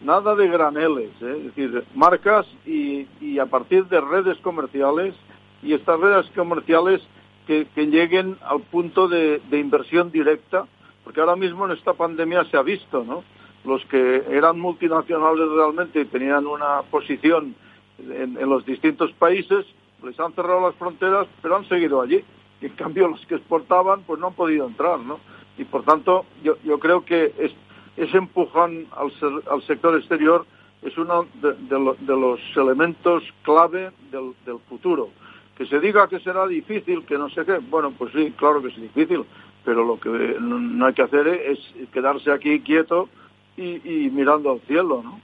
Nada de graneles, ¿eh? es decir, marcas y, y, a partir de redes comerciales y estas redes comerciales que, que lleguen al punto de, de inversión directa, porque ahora mismo en esta pandemia se ha visto, ¿no? Los que eran multinacionales realmente y tenían una posición en, los distintos países, les han cerrado las fronteras, pero han seguido allí. Y en cambio los que exportaban, pues no han podido entrar, ¿no? Y por tanto, yo, yo creo que es, ese empujón al, sector exterior es uno de, de, los elementos clave del, del, futuro. Que se diga que será difícil, que no sé qué, bueno, pues sí, claro que es difícil, pero lo que no hay que hacer es quedarse aquí quieto y, mirando al cielo, ¿no?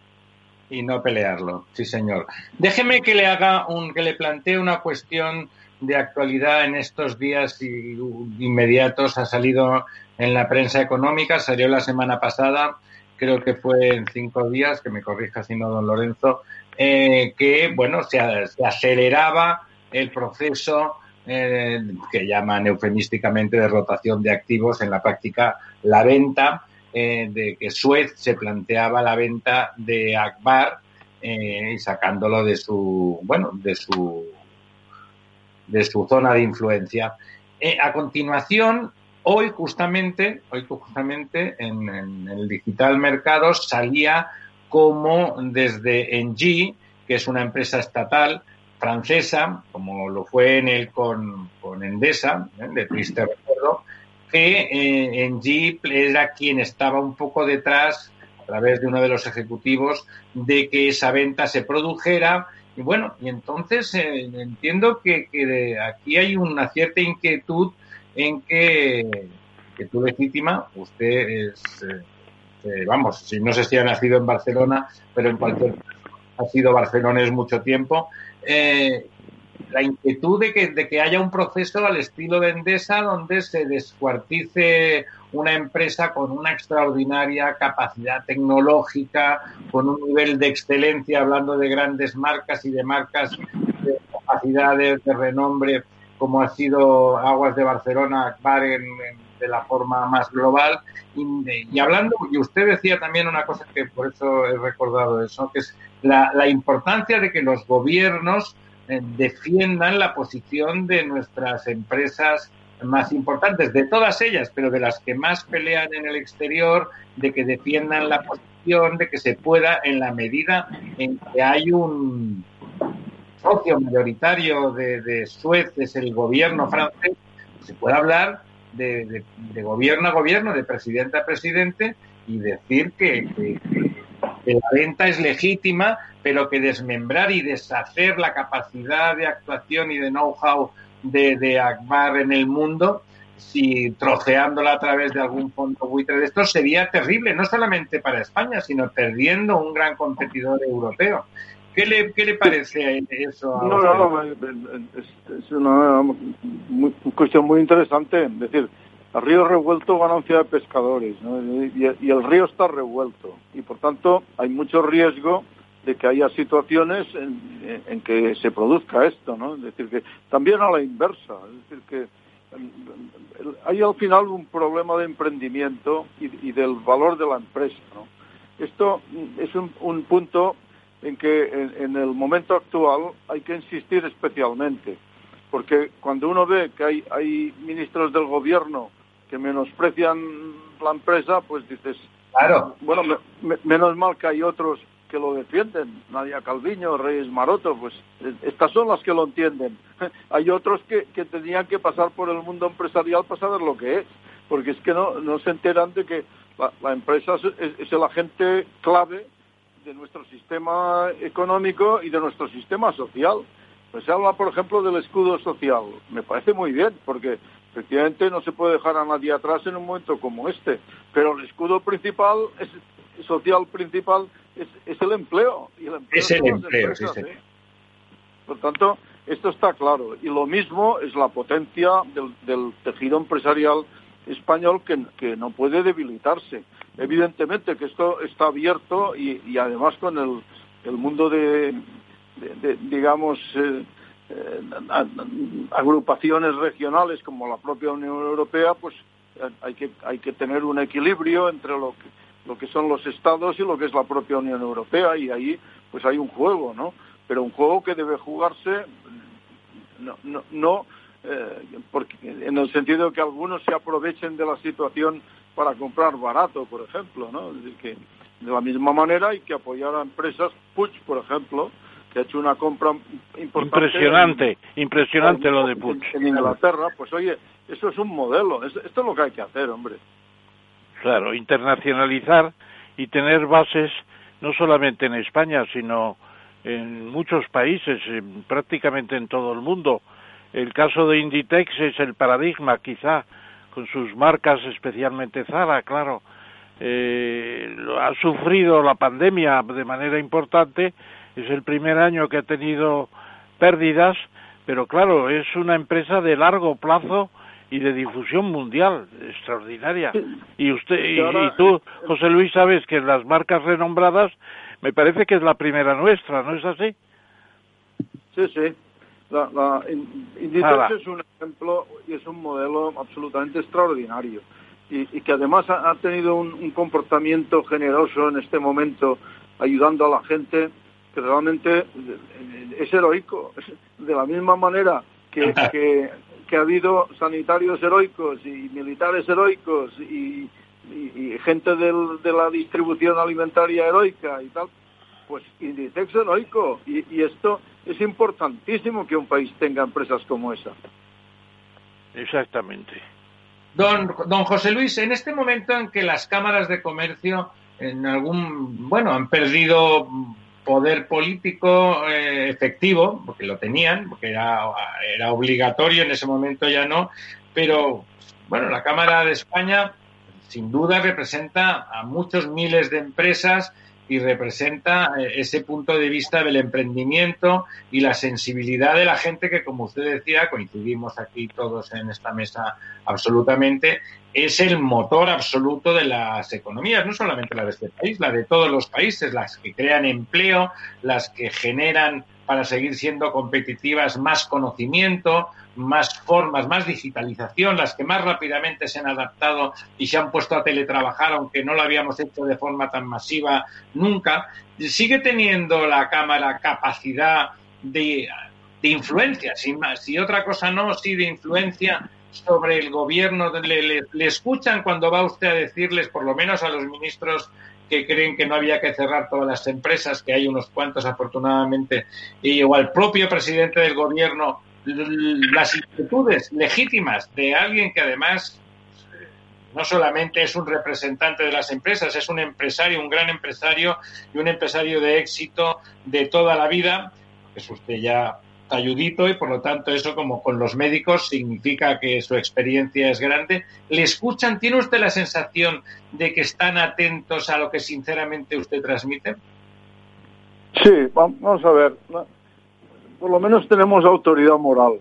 Y no pelearlo, sí señor. Déjeme que le haga un, que le plantee una cuestión de actualidad en estos días inmediatos. Ha salido en la prensa económica, salió la semana pasada, creo que fue en cinco días, que me corrija si no, don Lorenzo, eh, que bueno, se, aceleraba el proceso eh, que llaman eufemísticamente de rotación de activos, en la práctica la venta eh, de que Suez se planteaba la venta de Akbar eh, y sacándolo de su, bueno, de su, de su zona de influencia. Eh, a continuación, hoy justamente, hoy justamente en, el digital mercado salía como desde Engie, que es una empresa estatal francesa, como lo fue en el con, con Endesa, de triste recuerdo, que eh, en Jeep era quien estaba un poco detrás, a través de uno de los ejecutivos, de que esa venta se produjera. Y bueno, y entonces eh, entiendo que, aquí hay una cierta inquietud en que, que tú legítima, usted es, eh, vamos, si no sé si ha nacido en Barcelona, pero en cualquier caso ha sido barcelonés mucho tiempo, la inquietud de que, de que haya un proceso al estilo de Endesa donde se descuartice una empresa con una extraordinaria capacidad tecnológica, con un nivel de excelencia, hablando de grandes marcas y de marcas de capacidades de renombre, como ha sido Aguas de Barcelona, Bar de la forma más global. Y, y, hablando, y usted decía también una cosa que por eso he recordado eso, que es la, la importancia de que los gobiernos defiendan la posición de nuestras empresas más importantes, de todas ellas, pero de las que más pelean en el exterior, de que defiendan la posición, de que se pueda, en la medida en que hay un socio mayoritario de, de Suez, es el gobierno francés, se puede hablar de, gobierno a gobierno, de presidente a presidente, y decir que la venta es legítima, pero que desmembrar y deshacer la capacidad de actuación y de know-how de, de Akbar en el mundo, si troceándola a través de algún fondo buitre de esto sería terrible, no solamente para España, sino perdiendo un gran competidor europeo. ¿Qué le, qué le parece eso? no, no, no, es, una, cuestión muy interesante. Es decir, el río revuelto ganancia de pescadores y, el río está revuelto y por tanto hay mucho riesgo de que haya situaciones en, que se produzca esto, ¿no? Es decir, que también a la inversa, es decir, que hay al final un problema de emprendimiento y, del valor de la empresa. Esto es un punto en que en, el momento actual hay que insistir especialmente, porque cuando uno ve que hay, hay ministros del gobierno que menosprecian la empresa, pues dices, claro. bueno, menos mal que hay otros que lo defienden, Nadia Calviño, Reyes Maroto, pues estas son las que lo entienden. hay otros que, que tenían que pasar por el mundo empresarial para saber lo que es, porque es que no, no se enteran de que la, empresa es, es el agente clave de nuestro sistema económico y de nuestro sistema social. Pues se habla, por ejemplo, del escudo social. Me parece muy bien, porque efectivamente no se puede dejar a nadie atrás en un momento como este. Pero el escudo principal, es, social principal, es, el empleo. Y el empleo es el empleo, ¿eh? Por tanto, esto está claro. Y lo mismo es la potencia del, tejido empresarial español que, no puede debilitarse. Evidentemente que esto está abierto y, además con el, mundo de, digamos, eh, eh, agrupaciones regionales como la propia Unión Europea, pues eh, hay que, hay que tener un equilibrio entre lo que, lo que son los estados y lo que es la propia Unión Europea y ahí pues hay un juego, ¿no? Pero un juego que debe jugarse no, no, no porque, en el sentido de que algunos se aprovechen de la situación para comprar barato, por ejemplo, ¿no? que de la misma manera hay que apoyar a empresas, Puig, por ejemplo, que ha hecho una compra importante. Impresionante, impresionante lo de Puig. En, Inglaterra, pues oye, eso es un modelo, esto es lo que hay que hacer, hombre. Claro, internacionalizar y tener bases no solamente en España, sino en muchos países, prácticamente en todo el mundo. El caso de Inditex es el paradigma, quizá, con sus marcas, especialmente Zara, claro, eh, ha sufrido la pandemia de manera importante, es el primer año que ha tenido pérdidas, pero claro, es una empresa de largo plazo y de difusión mundial extraordinaria. Y usted y, tú, José Luis, sabes que las marcas renombradas me parece que es la primera nuestra, ¿no es así? Sí, sí. La, la Inditex es un ejemplo y es un modelo absolutamente extraordinario y, que además ha, tenido un, comportamiento generoso en este momento ayudando a la gente que realmente es heroico. De la misma manera que, que, ha habido sanitarios heroicos y militares heroicos y, gente de la distribución alimentaria heroica y tal, pues Inditex heroico. y esto es importantísimo que un país tenga empresas como esa. Exactamente. Don, don José Luis, en este momento en que las cámaras de comercio en algún, bueno, han perdido poder político eh, efectivo, porque lo tenían, porque era, era obligatorio, en ese momento ya no, pero bueno, la Cámara de España sin duda representa a muchos miles de empresas y representa eh, ese punto de vista del emprendimiento y la sensibilidad de la gente que, como usted decía, coincidimos aquí todos en esta mesa absolutamente, es el motor absoluto de las economías, no solamente la de este país, la de todos los países, las que crean empleo, las que generan para seguir siendo competitivas más conocimiento, más formas, más digitalización, las que más rápidamente se han adaptado y se han puesto a teletrabajar, aunque no lo habíamos hecho de forma tan masiva nunca, sigue teniendo la Cámara capacidad de, influencia, sin más, si otra cosa no, sí de influencia sobre el gobierno, le, le, escuchan cuando va usted a decirles, por lo menos a los ministros que creen que no había que cerrar todas las empresas, que hay unos cuantos afortunadamente, y, o al propio presidente del gobierno, las inquietudes legítimas de alguien que además no solamente es un representante de las empresas, es un empresario, un gran empresario y un empresario de éxito de toda la vida, es usted ya ayudito y por lo tanto eso como con los médicos significa que su experiencia es grande. ¿Le escuchan? ¿Tiene usted la sensación de que están atentos a lo que sinceramente usted transmite? Sí, vamos a ver. Por lo menos tenemos autoridad moral.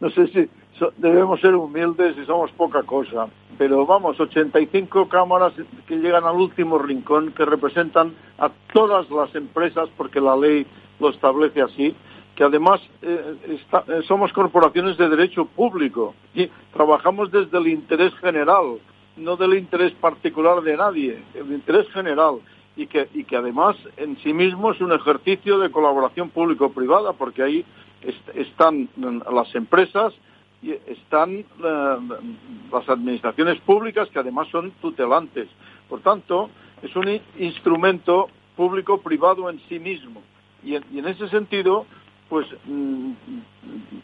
No sé si debemos ser humildes y somos poca cosa. Pero vamos, 85 cámaras que llegan al último rincón, que representan a todas las empresas, porque la ley lo establece así, que además eh, eh, somos corporaciones de derecho público y trabajamos desde el interés general, no del interés particular de nadie, el interés general y que, y que además en sí mismo es un ejercicio de colaboración público-privada, porque ahí están las empresas y están eh, las administraciones públicas que además son tutelantes. Por tanto, es un instrumento público-privado en sí mismo. Y en, ese sentido, pues mm,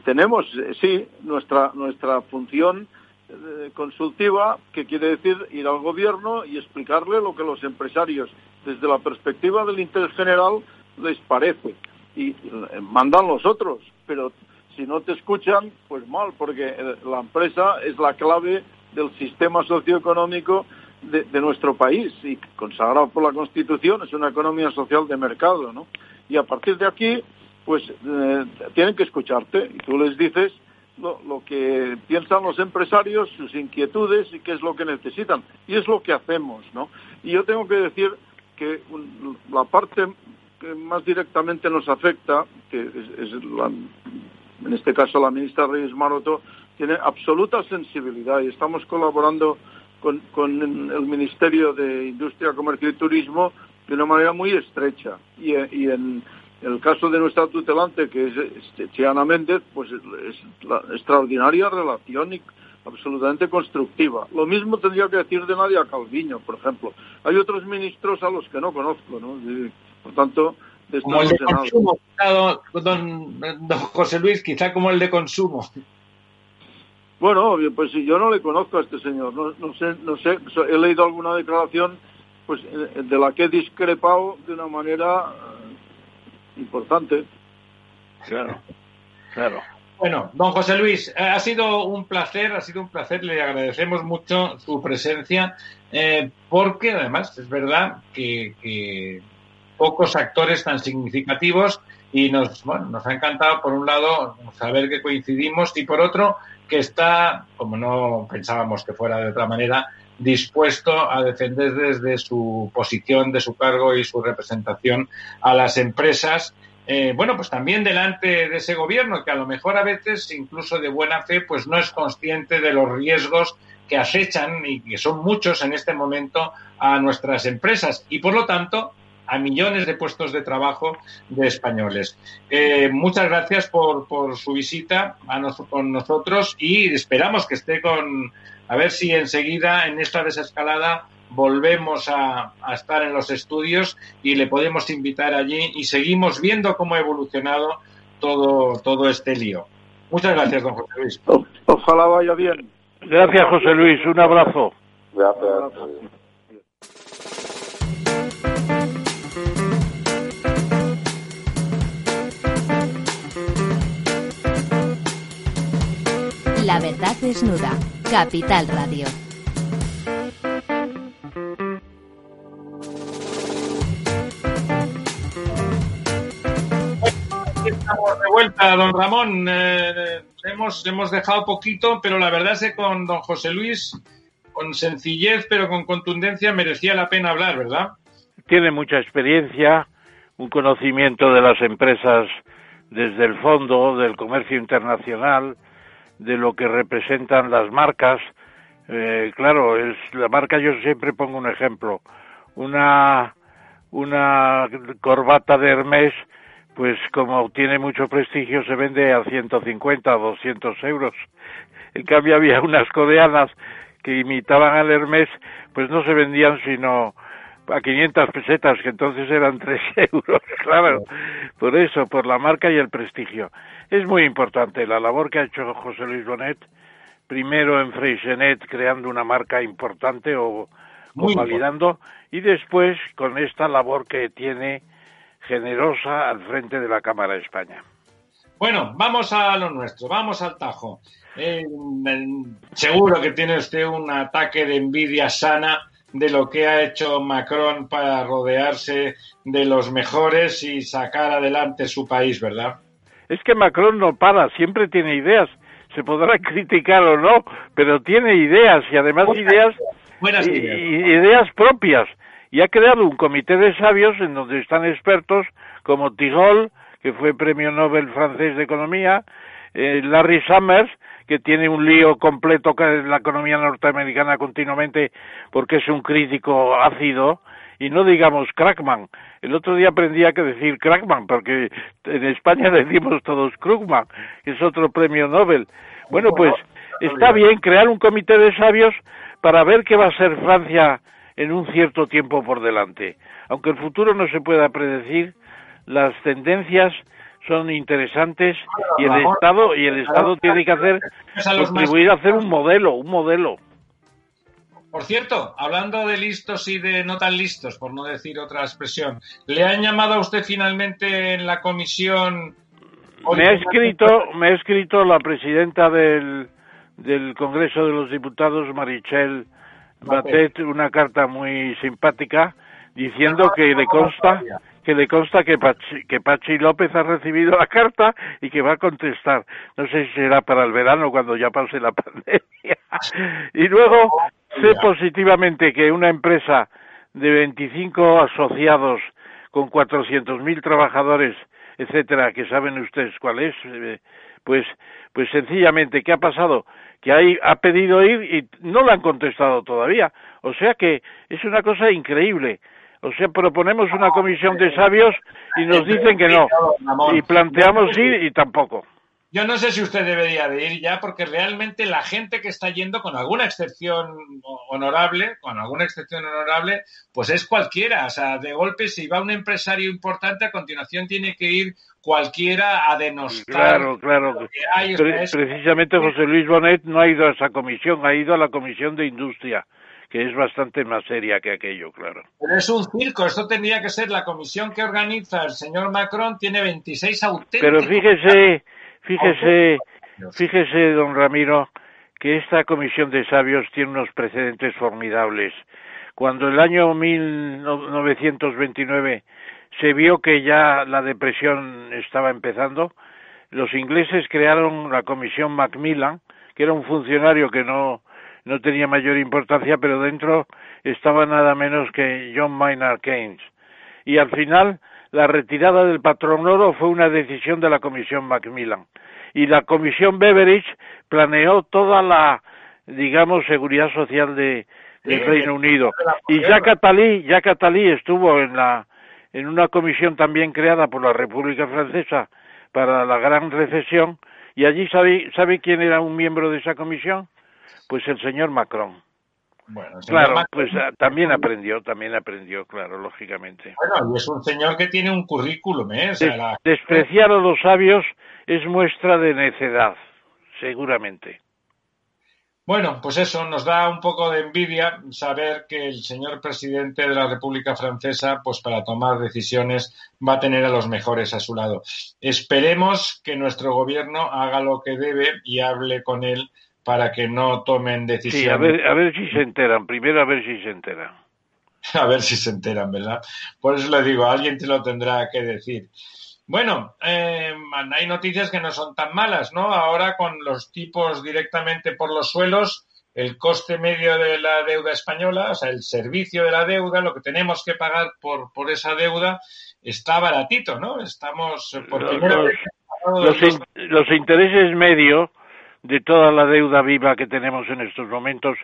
tenemos, sí, nuestra, nuestra función eh, consultiva, que quiere decir ir al gobierno y explicarle lo que los empresarios desde la perspectiva del interés general les parece. Y eh, mandan los otros, pero si no te escuchan, pues mal, porque eh, la empresa es la clave del sistema socioeconómico de, nuestro país y consagrado por la Constitución es una economía social de mercado, ¿no? Y a partir de aquí, pues eh, tienen que escucharte y tú les dices lo, lo, que piensan los empresarios, sus inquietudes y qué es lo que necesitan. Y es lo que hacemos, ¿no? Y yo tengo que decir que la parte que más directamente nos afecta, que es, en este caso la ministra Reyes Maroto, tiene absoluta sensibilidad y estamos colaborando con, el Ministerio de Industria, Comercio y Turismo de una manera muy estrecha. Y, en el caso de nuestra tutelante, que es Chiana Méndez, pues es la extraordinaria relación y absolutamente constructiva. Lo mismo tendría que decir de Nadia Calviño, por ejemplo. Hay otros ministros a los que no conozco, ¿no? por tanto, como el de consumo, don, José Luis, quizá como el de consumo. Bueno, pues si yo no le conozco a este señor, no, no sé, no sé, he leído alguna declaración pues eh, de la que he discrepado de una manera importante. Claro, claro. Bueno, don José Luis, eh, ha sido un placer, ha sido un placer, le agradecemos mucho su presencia, eh, porque además es verdad que, pocos actores tan significativos y nos, bueno, nos ha encantado, por un lado, saber que coincidimos y por otro, que está, como no pensábamos que fuera de otra manera, dispuesto a defender desde su posición, de su cargo y su representación a las empresas eh, bueno, pues también delante de ese gobierno que a lo mejor a veces, incluso de buena fe, pues no es consciente de los riesgos que acechan y que son muchos en este momento a nuestras empresas y por lo tanto a millones de puestos de trabajo de españoles. Eh, muchas gracias por, su visita con nosotros y esperamos que esté con, a ver si enseguida en esta desescalada volvemos a, estar en los estudios y le podemos invitar allí y seguimos viendo cómo ha evolucionado todo, todo este lío. Muchas gracias, don José Luis. Ojalá vaya bien. Gracias, José Luis. Un abrazo. Gracias. La verdad desnuda. Capital Radio. estamos de vuelta, don Ramón. Eh, hemos, hemos dejado poquito, pero la verdad es que con don José Luis, con sencillez, pero con contundencia, merecía la pena hablar, ¿verdad? Tiene mucha experiencia, un conocimiento de las empresas desde el fondo, del comercio internacional, de lo que representan las marcas. Eh, claro, es la marca, yo siempre pongo un ejemplo. Una, una corbata de Hermes pues como tiene mucho prestigio se vende a 150 o 200 euros. En cambio había unas coreanas que imitaban al Hermes, pues no se vendían sino a 500 pesetas, que entonces eran 3 euros, claro. Por eso, por la marca y el prestigio. Es muy importante la labor que ha hecho José Luis Bonet, primero en Freixenet creando una marca importante o convalidando, y después con esta labor que tiene generosa al frente de la Cámara de España. Bueno, vamos a lo nuestro, vamos al tajo. Eh, seguro que tiene usted un ataque de envidia sana de lo que ha hecho Macron para rodearse de los mejores y sacar adelante su país, ¿verdad? Es que Macron no para, siempre tiene ideas. Se podrá criticar o no, pero tiene ideas y además ideas, buenas ideas. ideas propias. Y ha creado un comité de sabios en donde están expertos como Tigol, que fue premio Nobel francés de Economía, eh, Larry Summers, que tiene un lío completo con la economía norteamericana continuamente porque es un crítico ácido, y no digamos Crackman. El otro día aprendí a que decir Crackman, porque en España decimos todos Krugman, que es otro premio Nobel. Bueno, pues está bien crear un comité de sabios para ver qué va a ser Francia en un cierto tiempo por delante. Aunque el futuro no se pueda predecir, las tendencias son interesantes y el Estado y el Estado tiene que hacer contribuir a hacer un modelo, un modelo. Por cierto, hablando de listos y de no tan listos, por no decir otra expresión, ¿le han llamado a usted finalmente en la comisión? Me ha escrito, me ha escrito la presidenta del, del Congreso de los Diputados, Marichel Batet, una carta muy simpática diciendo que le consta que le consta que Pachi, que Pachi López ha recibido la carta y que va a contestar. No sé si será para el verano cuando ya pase la pandemia. y luego sé positivamente que una empresa de 25 asociados con 400.000 trabajadores, etcétera, que saben ustedes cuál es, eh, pues pues sencillamente qué ha pasado que ahí ha pedido ir y no le han contestado todavía. O sea que es una cosa increíble. O sea, proponemos una comisión de sabios y nos dicen que no. Y planteamos ir y tampoco. Yo no sé si usted debería de ir ya, porque realmente la gente que está yendo, con alguna excepción honorable, con alguna excepción honorable, pues es cualquiera. O sea, de golpe, si va un empresario importante, a continuación tiene que ir cualquiera a denostar. Claro, claro. precisamente José Luis Bonet no ha ido a esa comisión, ha ido a la comisión de industria que es bastante más seria que aquello, claro. Pero es un circo, esto tendría que ser la comisión que organiza el señor Macron, tiene 26 auténticos. Pero fíjese, fíjese, fíjese, don Ramiro, que esta comisión de sabios tiene unos precedentes formidables. Cuando el año 1929 se vio que ya la depresión estaba empezando, los ingleses crearon la comisión Macmillan, que era un funcionario que no no tenía mayor importancia, pero dentro estaba nada menos que John Maynard Keynes. Y al final, la retirada del patrón oro fue una decisión de la Comisión Macmillan. Y la Comisión Beveridge planeó toda la, digamos, seguridad social de, del Reino Unido. Y Jacques Attali, Jacques Attali estuvo en la en una comisión también creada por la República Francesa para la gran recesión y allí sabe, sabe quién era un miembro de esa comisión pues el señor Macron. Bueno, claro, pues también aprendió, también aprendió, claro, lógicamente. Bueno, y es un señor que tiene un currículum, ¿eh? Despreciar a los sabios es muestra de necedad, seguramente. Bueno, pues eso nos da un poco de envidia saber que el señor presidente de la República Francesa, pues para tomar decisiones, va a tener a los mejores a su lado. Esperemos que nuestro gobierno haga lo que debe y hable con él para que no tomen decisiones. Sí, a ver, a ver si se enteran, primero a ver si se enteran. A ver si se enteran, ¿verdad? Por eso le digo, alguien te lo tendrá que decir. Bueno, eh, hay noticias que no son tan malas, ¿no? Ahora con los tipos directamente por los suelos, el coste medio de la deuda española, o sea, el servicio de la deuda, lo que tenemos que pagar por, por esa deuda, está baratito, ¿no? Estamos por los, los, los intereses medios de toda la deuda viva que tenemos en estos momentos,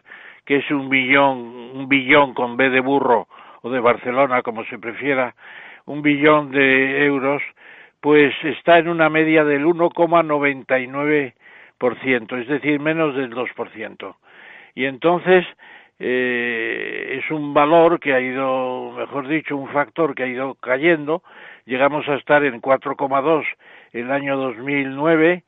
que es un billón, un billón con B de burro o de Barcelona, como se prefiera, un billón de euros, pues está en una media del 1,99%, es decir, menos del 2%. Y entonces eh, es un valor que ha ido, mejor dicho, un factor que ha ido cayendo. Llegamos a estar en 4,2 el año 2009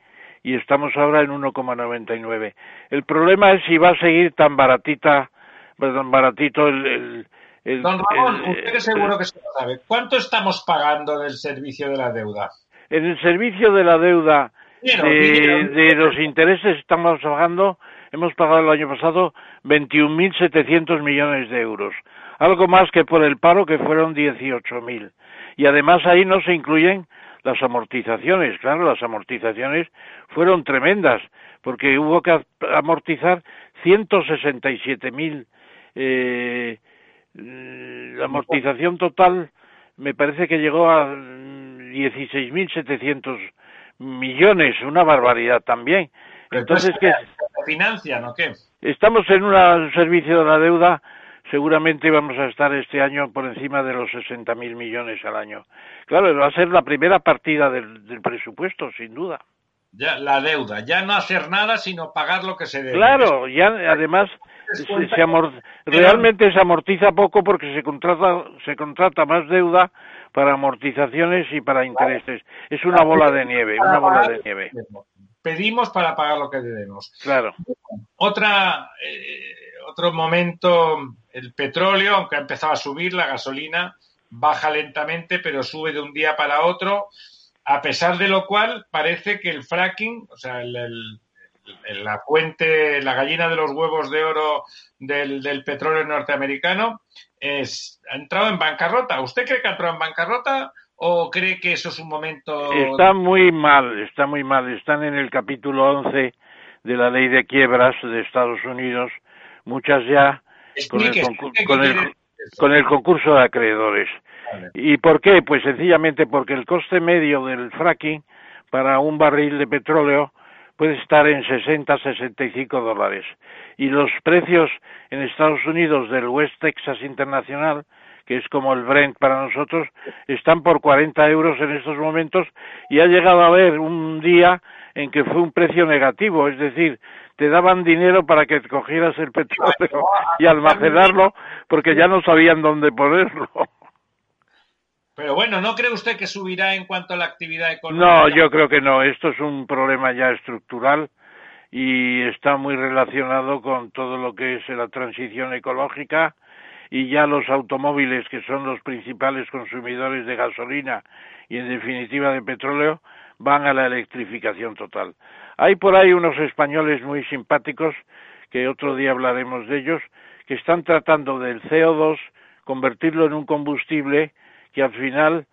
y estamos ahora en 1,99. El problema es si va a seguir tan baratita, tan baratito el, el, Don Ramón, usted seguro que se lo sabe. ¿Cuánto estamos pagando del servicio de la deuda? En el servicio de la deuda de, los intereses estamos pagando hemos pagado el año pasado 21.700 millones de euros, algo más que por el paro que fueron 18.000. Y además ahí no se incluyen las amortizaciones, claro, las amortizaciones fueron tremendas, porque hubo que amortizar 167.000 eh, la amortización total me parece que llegó a 16.700 millones, una barbaridad también. Entonces, ¿qué? ¿Financian o qué? Estamos en un servicio de la deuda, seguramente vamos a estar este año por encima de los 60.000 millones al año. Claro, va a ser la primera partida del, presupuesto, sin duda. Ya, la deuda, ya no hacer nada, sino pagar lo que se debe. Claro, ya además se, realmente se amortiza poco porque se contrata, se contrata más deuda para amortizaciones y para intereses. Es una bola de nieve, una bola de nieve. Pedimos para pagar lo que debemos. Claro. Otra, eh, otro momento, el petróleo, aunque ha empezado a subir, la gasolina baja lentamente, pero sube de un día para otro, a pesar de lo cual parece que el fracking, o sea, el, la fuente, la gallina de los huevos de oro del, del petróleo norteamericano, es, ha entrado en bancarrota. ¿Usted cree que ha entrado en bancarrota o cree que eso es un momento...? Está muy mal, está muy mal. Están en el capítulo 11 de la ley de quiebras de Estados Unidos, muchas ya con el, con, el, concurso de acreedores. ¿Y por qué? Pues sencillamente porque el coste medio del fracking para un barril de petróleo puede estar en 60, 65 dólares. Y los precios en Estados Unidos del West Texas Internacional, que es como el Brent para nosotros, están por 40 euros en estos momentos y ha llegado a haber un día en que fue un precio negativo, es decir, te daban dinero para que cogieras el petróleo y almacenarlo porque ya no sabían dónde ponerlo. Pero bueno, ¿no cree usted que subirá en cuanto a la actividad económica? No, yo creo que no. Esto es un problema ya estructural y está muy relacionado con todo lo que es la transición ecológica y ya los automóviles, que son los principales consumidores de gasolina y en definitiva de petróleo, van a la electrificación total. Hay por ahí unos españoles muy simpáticos, que otro día hablaremos de ellos, que están tratando del CO2 convertirlo en un combustible que al final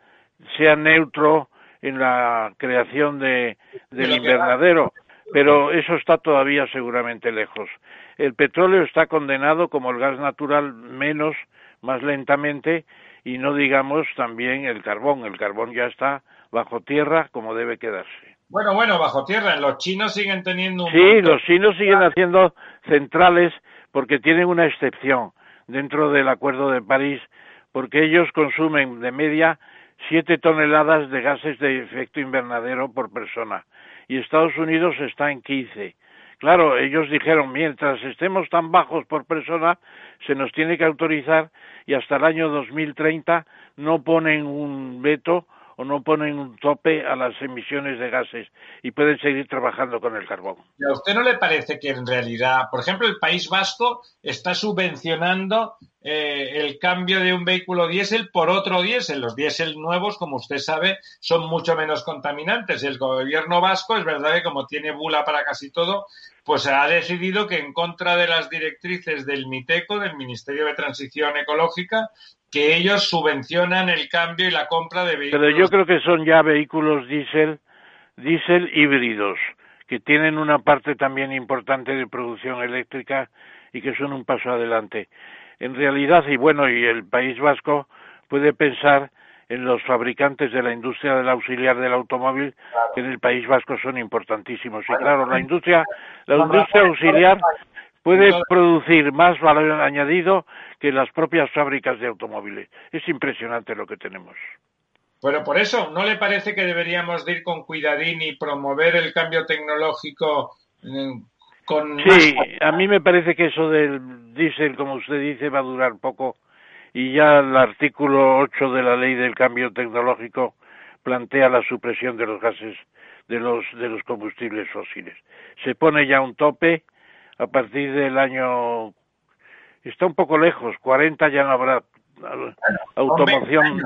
sea neutro en la creación de, del invernadero, pero eso está todavía seguramente lejos. El petróleo está condenado como el gas natural menos, más lentamente, y no digamos también el carbón. El carbón ya está bajo tierra como debe quedarse. Bueno, bueno, bajo tierra. Los chinos siguen teniendo un. Sí, los chinos siguen haciendo centrales porque tienen una excepción dentro del Acuerdo de París porque ellos consumen de media siete toneladas de gases de efecto invernadero por persona y Estados Unidos está en 15. Claro, ellos dijeron, mientras estemos tan bajos por persona, se nos tiene que autorizar y hasta el año 2030 no ponen un veto o no ponen un tope a las emisiones de gases y pueden seguir trabajando con el carbón. ¿Y a usted no le parece que en realidad, por ejemplo, el País Vasco está subvencionando eh, el cambio de un vehículo diésel por otro diésel? Los diésel nuevos, como usted sabe, son mucho menos contaminantes. El gobierno vasco es verdad que como tiene bula para casi todo, pues ha decidido que en contra de las directrices del MITECO, del Ministerio de Transición Ecológica, que ellos subvencionan el cambio y la compra de vehículos. Pero yo creo que son ya vehículos diésel, diésel híbridos, que tienen una parte también importante de producción eléctrica y que son un paso adelante. En realidad, y bueno, y el País Vasco puede pensar en los fabricantes de la industria del auxiliar del automóvil que en el País Vasco son importantísimos. Y claro, la industria, la industria auxiliar puede producir más valor añadido que las propias fábricas de automóviles. Es impresionante lo que tenemos. Bueno, por eso, ¿no le parece que deberíamos de ir con cuidadín y promover el cambio tecnológico mm, con Sí, a mí me parece que eso del diésel, como usted dice, va a durar poco y ya el artículo 8 de la ley del cambio tecnológico plantea la supresión de los gases de los de los combustibles fósiles. Se pone ya un tope a partir del año está un poco lejos, 40 ya no habrá automoción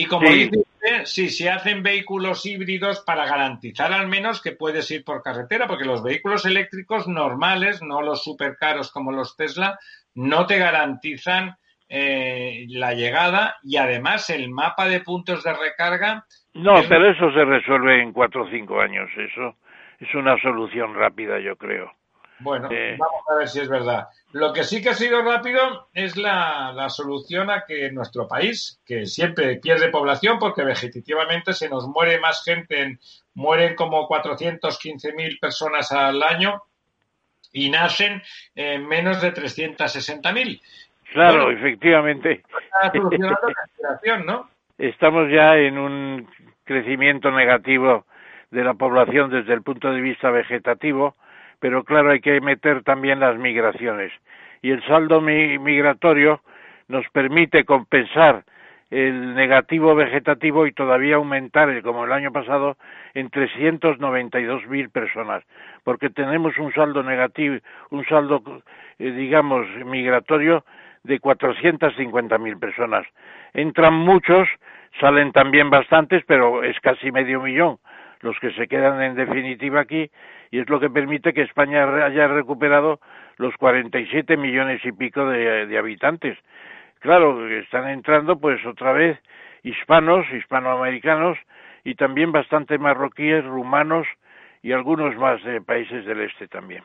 Y como dice si se hacen vehículos híbridos para garantizar al menos que puedes ir por carretera, porque los vehículos eléctricos normales, no los supercaros como los Tesla, no te garantizan eh, la llegada y además el mapa de puntos de recarga. No, pero eso se resuelve en cuatro o cinco años. Eso es una solución rápida, yo creo. Bueno, eh, vamos a ver si es verdad. Lo que sí que ha sido rápido es la, la, solución a que nuestro país, que siempre pierde población porque vegetativamente se nos muere más gente, mueren como 415.000 personas al año y nacen menos de 360.000. Claro, efectivamente. ¿no? Estamos ya en un crecimiento negativo de la población desde el punto de vista vegetativo pero claro, hay que meter también las migraciones. Y el saldo migratorio nos permite compensar el negativo vegetativo y todavía aumentar, como el año pasado, en 392.000 personas, porque tenemos un saldo negativo, un saldo, eh, digamos, migratorio de 450.000 personas. Entran muchos, salen también bastantes, pero es casi medio millón los que se quedan en definitiva aquí y es lo que permite que España haya recuperado los 47 millones y pico de, habitantes. Claro, están entrando pues otra vez hispanos, hispanoamericanos y también bastante marroquíes, rumanos y algunos más de países del este también.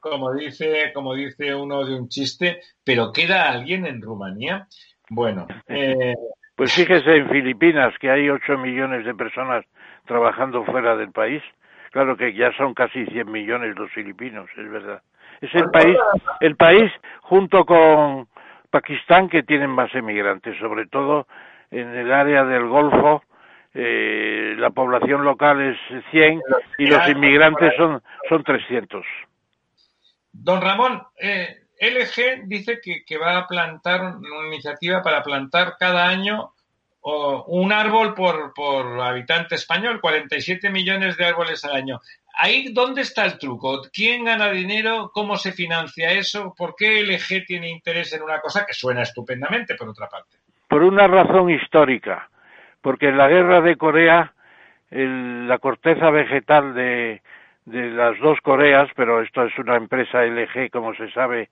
Como dice, como dice uno de un chiste, pero ¿queda alguien en Rumanía? Bueno, eh... pues fíjese en Filipinas que hay 8 millones de personas trabajando fuera del país Claro que ya son casi 100 millones los filipinos, es verdad. Es el país, el país junto con Pakistán que tienen más emigrantes, sobre todo en el área del Golfo. Eh, la población local es 100 y los inmigrantes son, son 300. Don Ramón, eh, LG dice que, que va a plantar una iniciativa para plantar cada año un árbol por, por habitante español, 47 millones de árboles al año. Ahí, ¿dónde está el truco? ¿Quién gana dinero? ¿Cómo se financia eso? ¿Por qué LG tiene interés en una cosa que suena estupendamente, por otra parte? Por una razón histórica. Porque en la guerra de Corea, la corteza vegetal de, de las dos Coreas, pero esto es una empresa LG, como se sabe,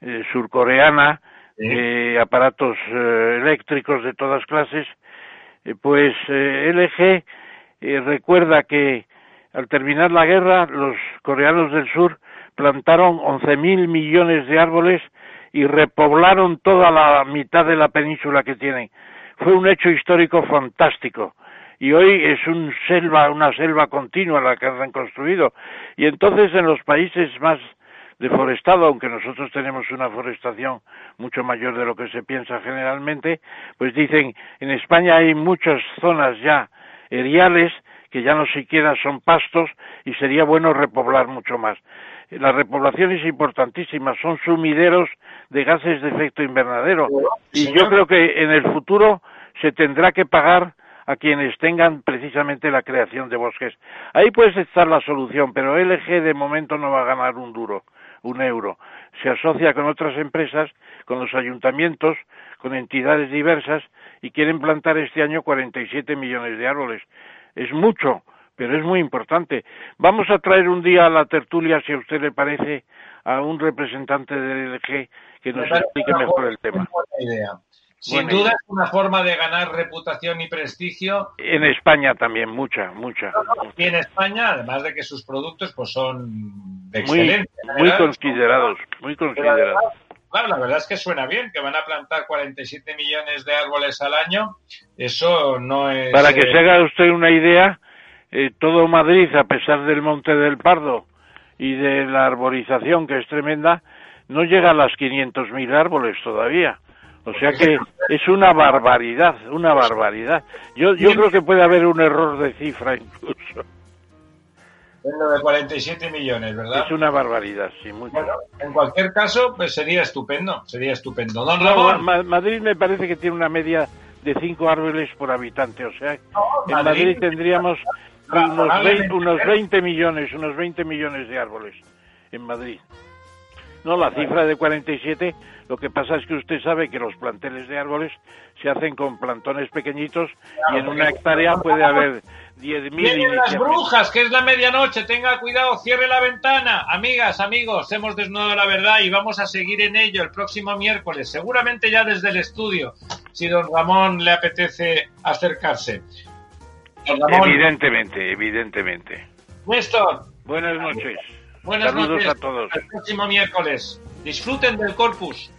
eh, surcoreana, eh, aparatos eh, eléctricos de todas clases, eh, pues LG recuerda que al terminar la guerra los coreanos del sur plantaron 11.000 millones de árboles y repoblaron toda la mitad de la península que tienen. Fue un hecho histórico fantástico y hoy es un selva, una selva continua la que han reconstruido. Y entonces en los países más deforestado, aunque nosotros tenemos una forestación mucho mayor de lo que se piensa generalmente, pues dicen, en España hay muchas zonas ya eriales que ya no siquiera son pastos y sería bueno repoblar mucho más. La repoblación es importantísima, son sumideros de gases de efecto invernadero y yo creo que en el futuro se tendrá que pagar a quienes tengan precisamente la creación de bosques. Ahí puede estar la solución, pero LG de momento no va a ganar un duro un euro. Se asocia con otras empresas, con los ayuntamientos, con entidades diversas y quieren plantar este año 47 millones de árboles. Es mucho, pero es muy importante. Vamos a traer un día a la tertulia, si a usted le parece, a un representante del LG que nos explique mejor el tema. Sin duda es una forma de ganar reputación y prestigio. En España también, mucha, mucha. Y en España, además de que sus productos pues son de muy, Muy considerados, muy considerados. Claro, la verdad es que suena bien, que van a plantar 47 millones de árboles al año. Eso no es... Para que eh, se haga usted una idea, eh, todo Madrid, a pesar del Monte del Pardo y de la arborización, que es tremenda, no llega a las 500.000 árboles todavía. O sea que es una barbaridad, una barbaridad. Yo, yo creo que puede haber un error de cifra incluso. lo de 47 millones, ¿verdad? Es una barbaridad, sí, mucho. Bueno, en cualquier caso, pues sería estupendo, sería estupendo. Don Ramón. Madrid me parece que tiene una media de 5 árboles por habitante, o sea, en Madrid, tendríamos unos 20, unos 20 millones, unos 20 millones de árboles en Madrid. No, la cifra de 47, lo que pasa es que usted sabe que los planteles de árboles se hacen con plantones pequeñitos y en una hectárea puede haber 10.000... Vienen las brujas, que es la medianoche, tenga cuidado, cierre la ventana. Amigas, amigos, hemos desnudado la verdad y vamos a seguir en ello el próximo miércoles, seguramente ya desde el estudio, si don Ramón le apetece acercarse. Evidentemente, evidentemente. Néstor. Buenas noches. Buenas Saludos noches. a todos. El próximo miércoles. Disfruten del corpus.